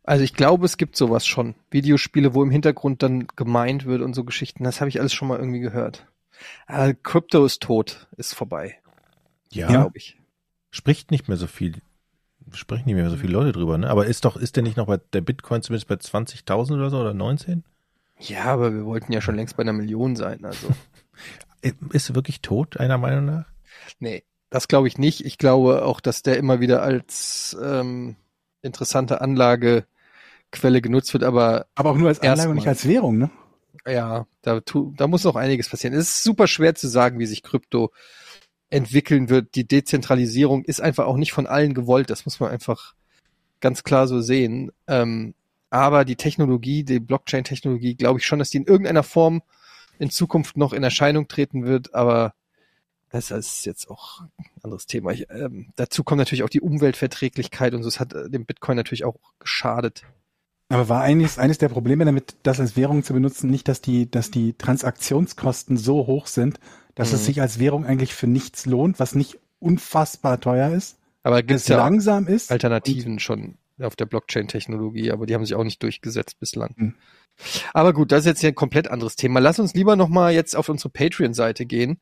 Also ich glaube, es gibt sowas schon. Videospiele, wo im Hintergrund dann gemeint wird und so Geschichten. Das habe ich alles schon mal irgendwie gehört. Aber Crypto ist tot, ist vorbei, ja, glaube ich. spricht nicht mehr so viel, sprechen nicht mehr so viele Leute drüber, ne? Aber ist doch, ist der nicht noch bei der Bitcoin zumindest bei 20.000 oder so oder 19? Ja, aber wir wollten ja schon längst bei einer Million sein. Also Ist wirklich tot, einer Meinung nach? nee, das glaube ich nicht. Ich glaube auch, dass der immer wieder als ähm, interessante Anlagequelle genutzt wird. Aber Aber auch nur als Anlage und nicht als Währung, ne? Ja, da, tu, da muss noch einiges passieren. Es ist super schwer zu sagen, wie sich Krypto entwickeln wird. Die Dezentralisierung ist einfach auch nicht von allen gewollt. Das muss man einfach ganz klar so sehen. Ähm, aber die Technologie, die Blockchain-Technologie, glaube ich schon, dass die in irgendeiner Form in Zukunft noch in Erscheinung treten wird. Aber das ist jetzt auch ein anderes Thema. Ich, ähm, dazu kommt natürlich auch die Umweltverträglichkeit und so. Es hat äh, dem Bitcoin natürlich auch geschadet. Aber war eines, eines der Probleme damit, das als Währung zu benutzen, nicht, dass die, dass die Transaktionskosten so hoch sind, dass Mhm. es sich als Währung eigentlich für nichts lohnt, was nicht unfassbar teuer ist, Aber gibt es ja langsam ist. Alternativen schon auf der Blockchain-Technologie, aber die haben sich auch nicht durchgesetzt bislang. Hm. Aber gut, das ist jetzt hier ein komplett anderes Thema. Lass uns lieber nochmal jetzt auf unsere Patreon-Seite gehen.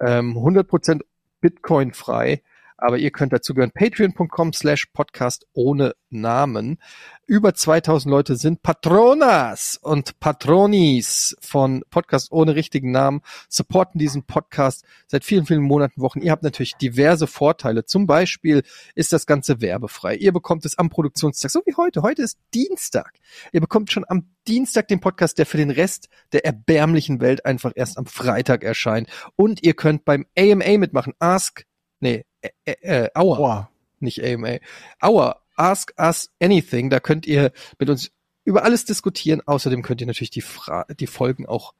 Ähm, 100% Bitcoin frei. Aber ihr könnt dazu gehören. Patreon.com slash Podcast ohne Namen. Über 2000 Leute sind Patronas und Patronis von Podcast ohne richtigen Namen, supporten diesen Podcast seit vielen, vielen Monaten, Wochen. Ihr habt natürlich diverse Vorteile. Zum Beispiel ist das Ganze werbefrei. Ihr bekommt es am Produktionstag, so wie heute. Heute ist Dienstag. Ihr bekommt schon am Dienstag den Podcast, der für den Rest der erbärmlichen Welt einfach erst am Freitag erscheint. Und ihr könnt beim AMA mitmachen. Ask, nee, äh, äh, Hour, Boah. nicht AMA. Hour, Ask Us Anything. Da könnt ihr mit uns über alles diskutieren. Außerdem könnt ihr natürlich die, Fra die Folgen auch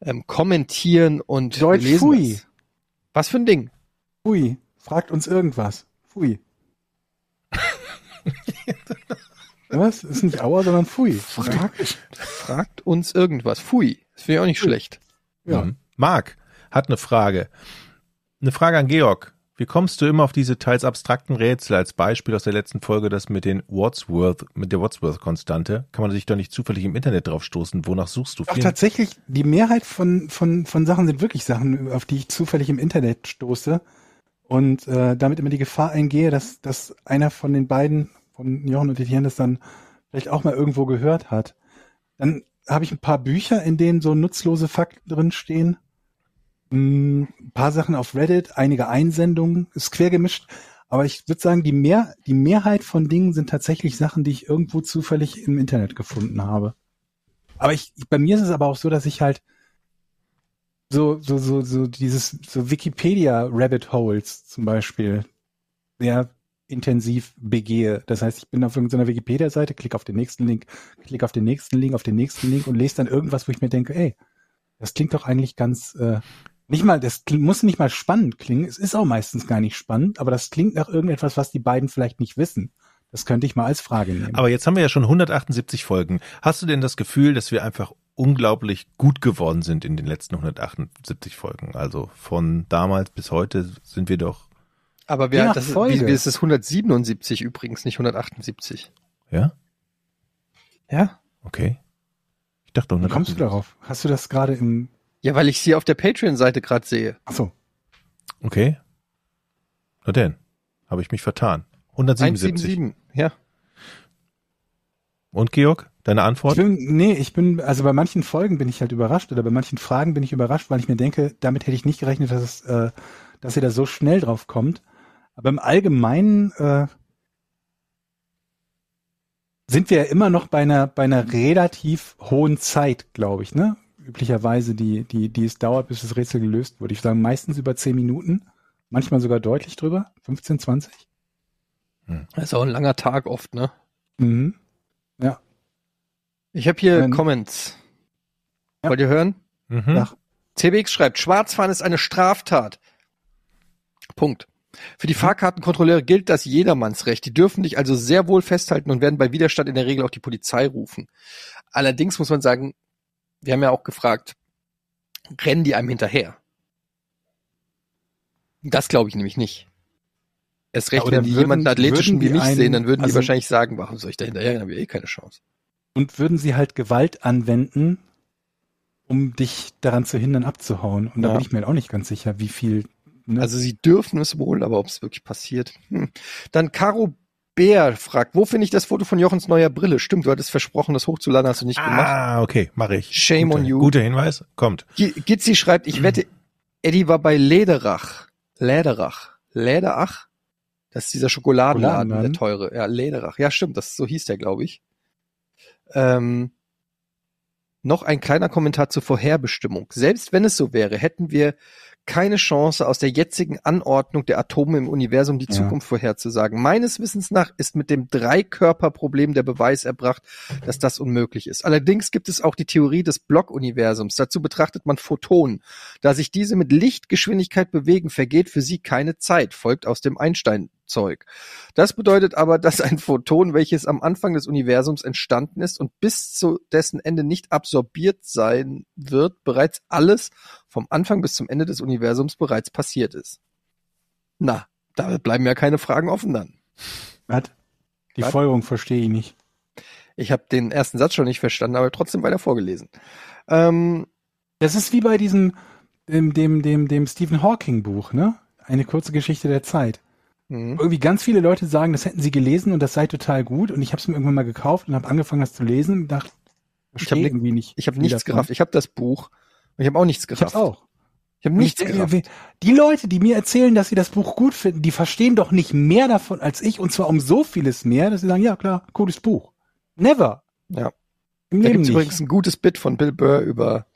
ähm, kommentieren und Deutsch lesen das. Was für ein Ding. Pfui. Fragt uns irgendwas. Pfui. Was? Ist nicht Auer, sondern Pfui. Fragt, fragt uns irgendwas. Pfui. Das finde ich auch nicht Pfui. schlecht. Ja. Mhm. Marc hat eine Frage. Eine Frage an Georg. Wie kommst du immer auf diese teils abstrakten Rätsel? Als Beispiel aus der letzten Folge das mit den Wadsworth, mit der Wadsworth-Konstante. Kann man sich doch nicht zufällig im Internet drauf stoßen. Wonach suchst du? Doch Vielen- tatsächlich, die Mehrheit von, von, von Sachen sind wirklich Sachen, auf die ich zufällig im Internet stoße und äh, damit immer die Gefahr eingehe, dass, dass einer von den beiden, von Jochen und Etienne, das dann vielleicht auch mal irgendwo gehört hat. Dann habe ich ein paar Bücher, in denen so nutzlose Fakten drin stehen. Ein paar Sachen auf Reddit, einige Einsendungen, ist quer gemischt. Aber ich würde sagen, die, Mehr, die Mehrheit von Dingen sind tatsächlich Sachen, die ich irgendwo zufällig im Internet gefunden habe. Aber ich, bei mir ist es aber auch so, dass ich halt so, so, so, so dieses, so Wikipedia Rabbit Holes zum Beispiel sehr intensiv begehe. Das heißt, ich bin auf irgendeiner Wikipedia-Seite, klicke auf den nächsten Link, klicke auf den nächsten Link, auf den nächsten Link und lese dann irgendwas, wo ich mir denke, ey, das klingt doch eigentlich ganz, äh, nicht mal, das muss nicht mal spannend klingen. Es ist auch meistens gar nicht spannend, aber das klingt nach irgendetwas, was die beiden vielleicht nicht wissen. Das könnte ich mal als Frage nehmen. Aber jetzt haben wir ja schon 178 Folgen. Hast du denn das Gefühl, dass wir einfach unglaublich gut geworden sind in den letzten 178 Folgen. Also von damals bis heute sind wir doch. Aber wer, das ist, Folge. wie, wie ist es 177 übrigens, nicht 178. Ja? Ja? Okay. Ich dachte Wie kommst du 178. darauf? Hast du das gerade im, Ja, weil ich sie auf der Patreon-Seite gerade sehe. ach so. Okay. Na denn, habe ich mich vertan. 177. 177. Ja. Und Georg, deine Ich Antwort? bin, nee, ich bin, also bei manchen Folgen bin ich halt überrascht oder bei manchen Fragen bin ich überrascht, weil ich mir denke, damit hätte ich nicht gerechnet, dass es, äh, dass ihr da so schnell drauf kommt. Aber im Allgemeinen äh, sind wir ja immer noch bei einer, bei einer relativ hohen Zeit, glaube ich, ne? Üblicherweise, die, die, die es dauert, bis das Rätsel gelöst wird. Ich sage meistens über 10 Minuten, manchmal sogar deutlich drüber, 15, 20. Das ist auch ein langer Tag oft, ne? Mhm. Ich habe hier Ähm, Comments. ja. Wollt ihr hören? Mhm. Ja. CBX schreibt, Schwarzfahren ist eine Straftat. Punkt. Für die Fahrkartenkontrolleure gilt das Jedermannsrecht. Die dürfen dich also sehr wohl festhalten und werden bei Widerstand in der Regel auch die Polizei rufen. Allerdings muss man sagen, wir haben ja auch gefragt, rennen die einem hinterher? Das glaube ich nämlich nicht. Erst recht, Ja, wenn die würden- jemanden athletischen wie die mich einen- sehen, dann würden die also- wahrscheinlich sagen, warum soll ich da hinterher? Dann habe ich eh keine Chance. Und würden sie halt Gewalt anwenden, um dich daran zu hindern, abzuhauen. Und da Ja. bin ich mir halt auch nicht ganz sicher, wie viel. Ne? Also sie dürfen es wohl, aber ob es wirklich passiert. Hm. Dann Caro Bär fragt, wo finde ich das Foto von Jochens neuer Brille? Stimmt, du hattest versprochen, das hochzuladen, hast du nicht gemacht. Ah, okay, mache ich. Shame Guter, on you. Guter Hinweis, kommt. Gi- Gitzi schreibt, ich wette, Eddie war bei Lederach. Lederach. Lederach? Das ist dieser Schokoladenladen, der Schokoladenladen? teure. Ja, Lederach. Ja, stimmt, das so hieß der, glaube ich. Ähm, noch ein kleiner Kommentar zur Vorherbestimmung. Selbst wenn es so wäre, hätten wir keine Chance, aus der jetzigen Anordnung der Atome im Universum die Ja. Zukunft vorherzusagen. Meines Wissens nach ist mit dem Dreikörperproblem der Beweis erbracht, dass das unmöglich ist. Allerdings gibt es auch die Theorie des Blockuniversums. Dazu betrachtet man Photonen. Da sich diese mit Lichtgeschwindigkeit bewegen, vergeht für sie keine Zeit, folgt aus dem Einstein-Zeug. Das bedeutet aber, dass ein Photon, welches am Anfang des Universums entstanden ist und bis zu dessen Ende nicht absorbiert sein wird, bereits alles vom Anfang bis zum Ende des Universums bereits passiert ist. Na, da bleiben ja keine Fragen offen dann. Was? Die Was? Folgerung verstehe ich nicht. Ich habe den ersten Satz schon nicht verstanden, aber trotzdem weiter vorgelesen. Ähm, Das ist wie bei diesem, dem, dem, dem, dem Stephen Hawking Buch, ne? Eine kurze Geschichte der Zeit. hm. Irgendwie ganz viele Leute sagen, das hätten sie gelesen und das sei total gut. Und ich habe es mir irgendwann mal gekauft und habe angefangen, das zu lesen und dachte, Ich hab verstehe ni- irgendwie nicht. ich habe nichts gerafft. Ich habe das Buch ich habe auch nichts Ich hab's gerafft. auch. Ich habe ich nichts gerafft. Die Leute, die mir erzählen, dass sie das Buch gut finden, die verstehen doch nicht mehr davon als ich und zwar um so vieles mehr, dass sie sagen, ja klar, cooles Buch. Never. Ja. Im Da nicht. übrigens ein gutes Bit von Bill Burr über,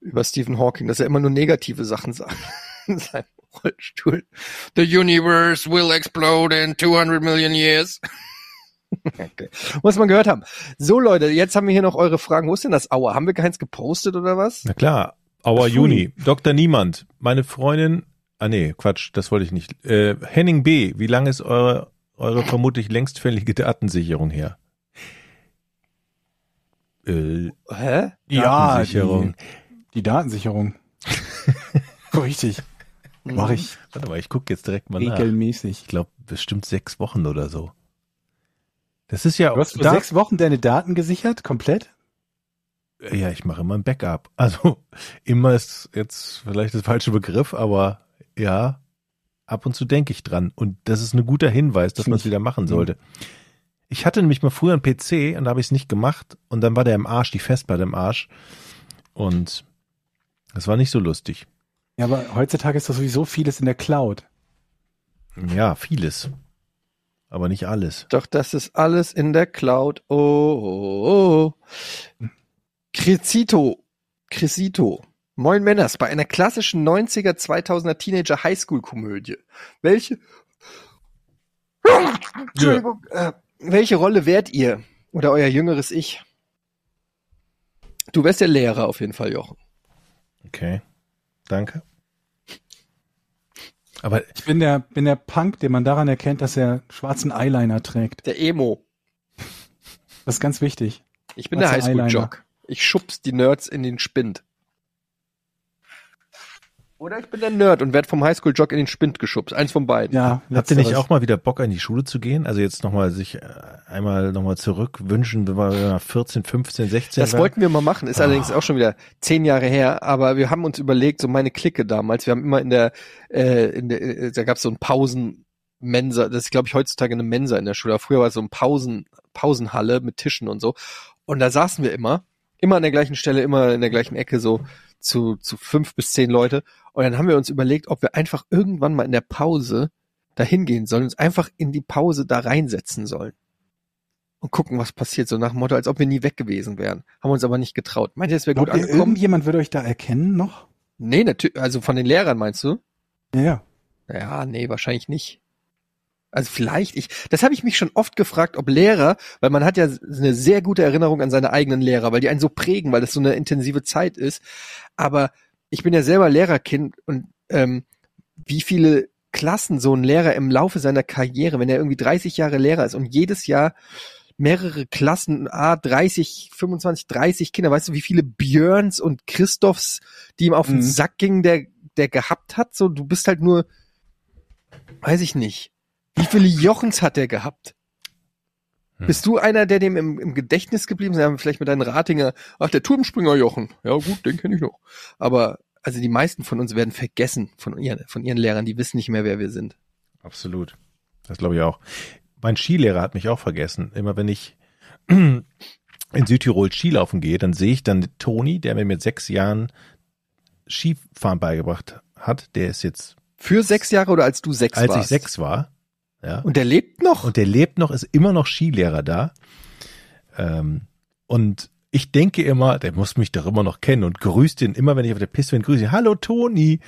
über Stephen Hawking, dass er immer nur negative Sachen sagt in seinem Rollstuhl. The universe will explode in 200 million years. okay. Muss man gehört haben. So Leute, jetzt haben wir hier noch eure Fragen. Wo ist denn das Aua? Haben wir keins gepostet oder was? Na klar, Auer Pfui. Juni. Dr. Niemand, meine Freundin, ah nee, Quatsch, das wollte ich nicht. Äh, Henning B., wie lange ist eure, eure vermutlich längstfällige Datensicherung her? Äh, Hä? Ja, Datensicherung. Die Datensicherung. Richtig. Mache ich Warte mal, ich gucke jetzt direkt mal nach. regelmäßig. Ich glaube, bestimmt sechs Wochen oder so. Das ist ja, Du hast für da, sechs Wochen deine Daten gesichert, komplett? ja, ich mache immer ein Backup. Also immer ist jetzt vielleicht das falsche Begriff, aber ja, ab und zu denke ich dran. Und das ist ein guter Hinweis, dass man es wieder machen Mhm. sollte. Ich hatte nämlich mal früher einen PC und da habe ich es nicht gemacht und dann war der im Arsch, die Festplatte im Arsch. Und das war nicht so lustig. Ja, aber heutzutage ist doch sowieso vieles in der Cloud. Ja, vieles. Aber nicht alles. Doch das ist alles in der Cloud. Oh, oh, oh. Crescito. Crescito. Moin Männers, bei einer klassischen 90er, 2000er Teenager Highschool-Komödie. Welche, Entschuldigung, äh, welche Rolle wärt ihr? Oder euer jüngeres Ich? Du wärst der Lehrer auf jeden Fall, Jochen. Okay. Danke. Aber Ich bin der, bin der Punk, den man daran erkennt, dass er schwarzen Eyeliner trägt. Der Emo. Das ist ganz wichtig. Ich bin der Schwarzer Highschool-Jock. Ich schubs die Nerds in den Spind. Oder ich bin der Nerd und werd vom Highschool-Jock in den Spind geschubst. Eins von beiden. Ja, Habt ihr nicht auch mal wieder Bock, in die Schule zu gehen? Also jetzt nochmal sich äh, einmal nochmal zurückwünschen, wenn wir 14, 15, 16 Das waren? wollten wir mal machen, ist allerdings auch schon wieder zehn Jahre her, aber wir haben uns überlegt, so meine Clique damals, wir haben immer in der, äh, in der äh, da gab es so ein Pausenmensa, das ist glaube ich heutzutage eine Mensa in der Schule, früher war es so ein Pausen, Pausenhalle mit Tischen und so und da saßen wir immer, immer an der gleichen Stelle, immer in der gleichen Ecke so zu, zu fünf bis zehn Leute und dann haben wir uns überlegt, ob wir einfach irgendwann mal in der Pause da hingehen sollen, uns einfach in die Pause da reinsetzen sollen und gucken, was passiert, so nach dem Motto, als ob wir nie weg gewesen wären. Haben uns aber nicht getraut. Meint ihr, es wäre gut ihr, angekommen? irgendjemand würde euch da erkennen noch? Nee, natürlich, also von den Lehrern meinst du? Ja, ja. Ja, nee, wahrscheinlich nicht. Also vielleicht, ich, das habe ich mich schon oft gefragt, ob Lehrer, weil man hat ja eine sehr gute Erinnerung an seine eigenen Lehrer, weil die einen so prägen, weil das so eine intensive Zeit ist. Aber ich bin ja selber Lehrerkind und ähm, wie viele Klassen so ein Lehrer im Laufe seiner Karriere, wenn er irgendwie 30 Jahre Lehrer ist und jedes Jahr mehrere Klassen, ah, 30, 25, 30 Kinder, weißt du, wie viele Björns und Christophs, die ihm auf den Mhm. Sack gingen, der, der gehabt hat, so, du bist halt nur, weiß ich nicht. Wie viele Jochens hat der gehabt? Hm. Bist du einer, der dem im, im Gedächtnis geblieben ist? Ja, Vielleicht mit deinen Ratinger, ach, der Turmspringer Jochen. Ja, gut, den kenne ich noch. Aber, also die meisten von uns werden vergessen von ihren, von ihren Lehrern, die wissen nicht mehr, wer wir sind. Absolut. Das glaube ich auch. Mein Skilehrer hat mich auch vergessen. Immer wenn ich in Südtirol Skilaufen gehe, dann sehe ich dann Toni, der mir mit sechs Jahren Skifahren beigebracht hat. Der ist jetzt, Für sechs Jahre oder als du sechs als warst? ich sechs war, ja. Und der lebt noch? Und der lebt noch, ist immer noch Skilehrer da. Ähm, und ich denke immer, der muss mich doch immer noch kennen und grüßt ihn immer, wenn ich auf der Piste bin, grüße ihn. Hallo Toni.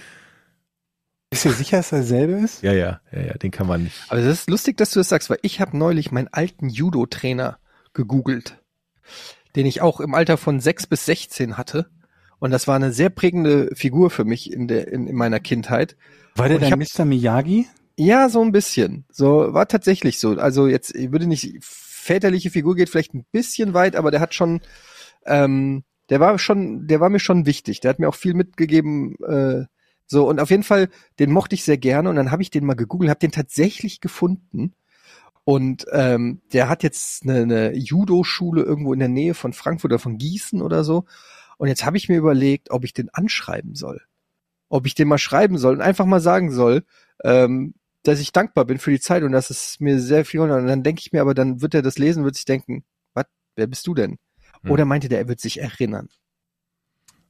Ist ihr sicher, dass er derselbe ist? Ja, ja, ja, ja, den kann man nicht. Aber das ist lustig, dass du das sagst, weil ich habe neulich meinen alten Judo-Trainer gegoogelt, den ich auch im Alter von sechs bis 16 hatte. Und das war eine sehr prägende Figur für mich in, der, in, in meiner Kindheit. War der dein hab- Mr. Miyagi? Ja, so ein bisschen. So war tatsächlich so. Also jetzt ich würde nicht väterliche Figur geht vielleicht ein bisschen weit, aber der hat schon, ähm, der war schon, der war mir schon wichtig. Der hat mir auch viel mitgegeben. Äh, so und auf jeden Fall, den mochte ich sehr gerne und dann habe ich den mal gegoogelt, habe den tatsächlich gefunden. Und ähm, der hat jetzt eine, eine Judo-Schule irgendwo in der Nähe von Frankfurt oder von Gießen oder so. Und jetzt habe ich mir überlegt, ob ich den anschreiben soll. Ob ich den mal schreiben soll und einfach mal sagen soll, ähm, dass ich dankbar bin für die Zeit und dass es mir sehr viel und dann denke ich mir aber, dann wird er das lesen, wird sich denken, was, wer bist du denn? Hm. Oder meinte der, er wird sich erinnern.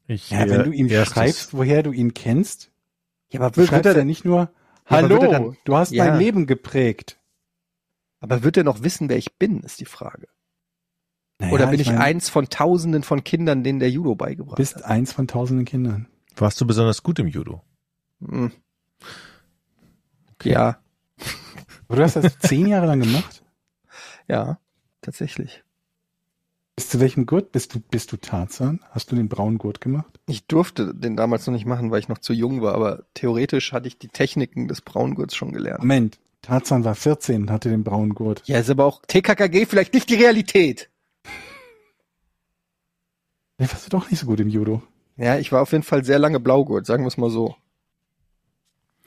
Ich, Ja, äh, wenn du ihm erstes- schreibst, woher du ihn kennst, Ja, aber wird, wird er ja denn, nicht nur, Ja, hallo, er dann- du hast Ja. mein Leben geprägt. aber wird er noch wissen, wer ich bin, ist die Frage. Naja, Oder bin ich, mein, eins von tausenden von Kindern, denen der Judo beigebracht bist hat? eins von tausenden Kindern. Warst du besonders gut im Judo? Hm. Ja, Aber du hast das zehn Jahre lang gemacht? ja, tatsächlich. Bis zu welchem Gurt bist du, bist du Tarzan? Hast du den braunen Gurt gemacht? Ich durfte den damals noch nicht machen, weil ich noch zu jung war, aber theoretisch hatte ich die Techniken des Braungurts schon gelernt. Moment, Tarzan war 14 und hatte den braunen Gurt. Ja, ist aber auch TKKG vielleicht nicht die Realität. Vielleicht warst du doch nicht so gut im Judo. Ja, ich war auf jeden Fall sehr lange Blaugurt, sagen wir es mal so.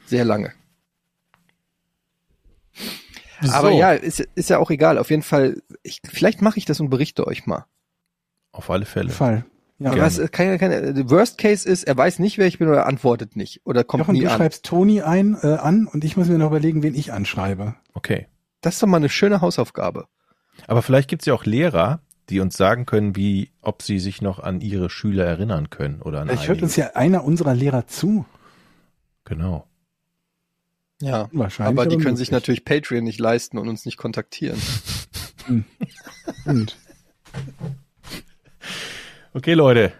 Sehr lange. Aber So, ja, ist, ist ja auch egal. Auf jeden Fall, ich, vielleicht mache ich das und berichte euch mal. Auf alle Fälle. Fall. Ja, Aber kann, kann, Worst Case ist, er weiß nicht, wer ich bin oder er antwortet nicht oder kommt Jochen, nie du an. schreibst Toni ein, äh, an und ich muss mir noch überlegen, wen ich anschreibe. Okay. Das ist doch mal eine schöne Hausaufgabe. Aber vielleicht gibt es ja auch Lehrer, die uns sagen können, wie, ob sie sich noch an ihre Schüler erinnern können oder an Vielleicht hört uns ja einer unserer Lehrer zu. Genau. Ja. Wahrscheinlich. Aber die können sich natürlich Patreon nicht leisten und uns nicht kontaktieren. Und Okay, Leute.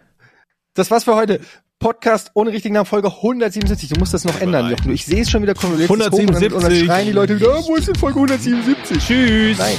Das war's für heute. Podcast ohne richtigen Namen, Folge 177. Du musst das noch ändern, Jochen. Ich sehe es schon wieder kommen. Du lädst es hoch und dann- 177. schreien die Leute wieder, ah, wo ist denn Folge 177? Tschüss. Nein.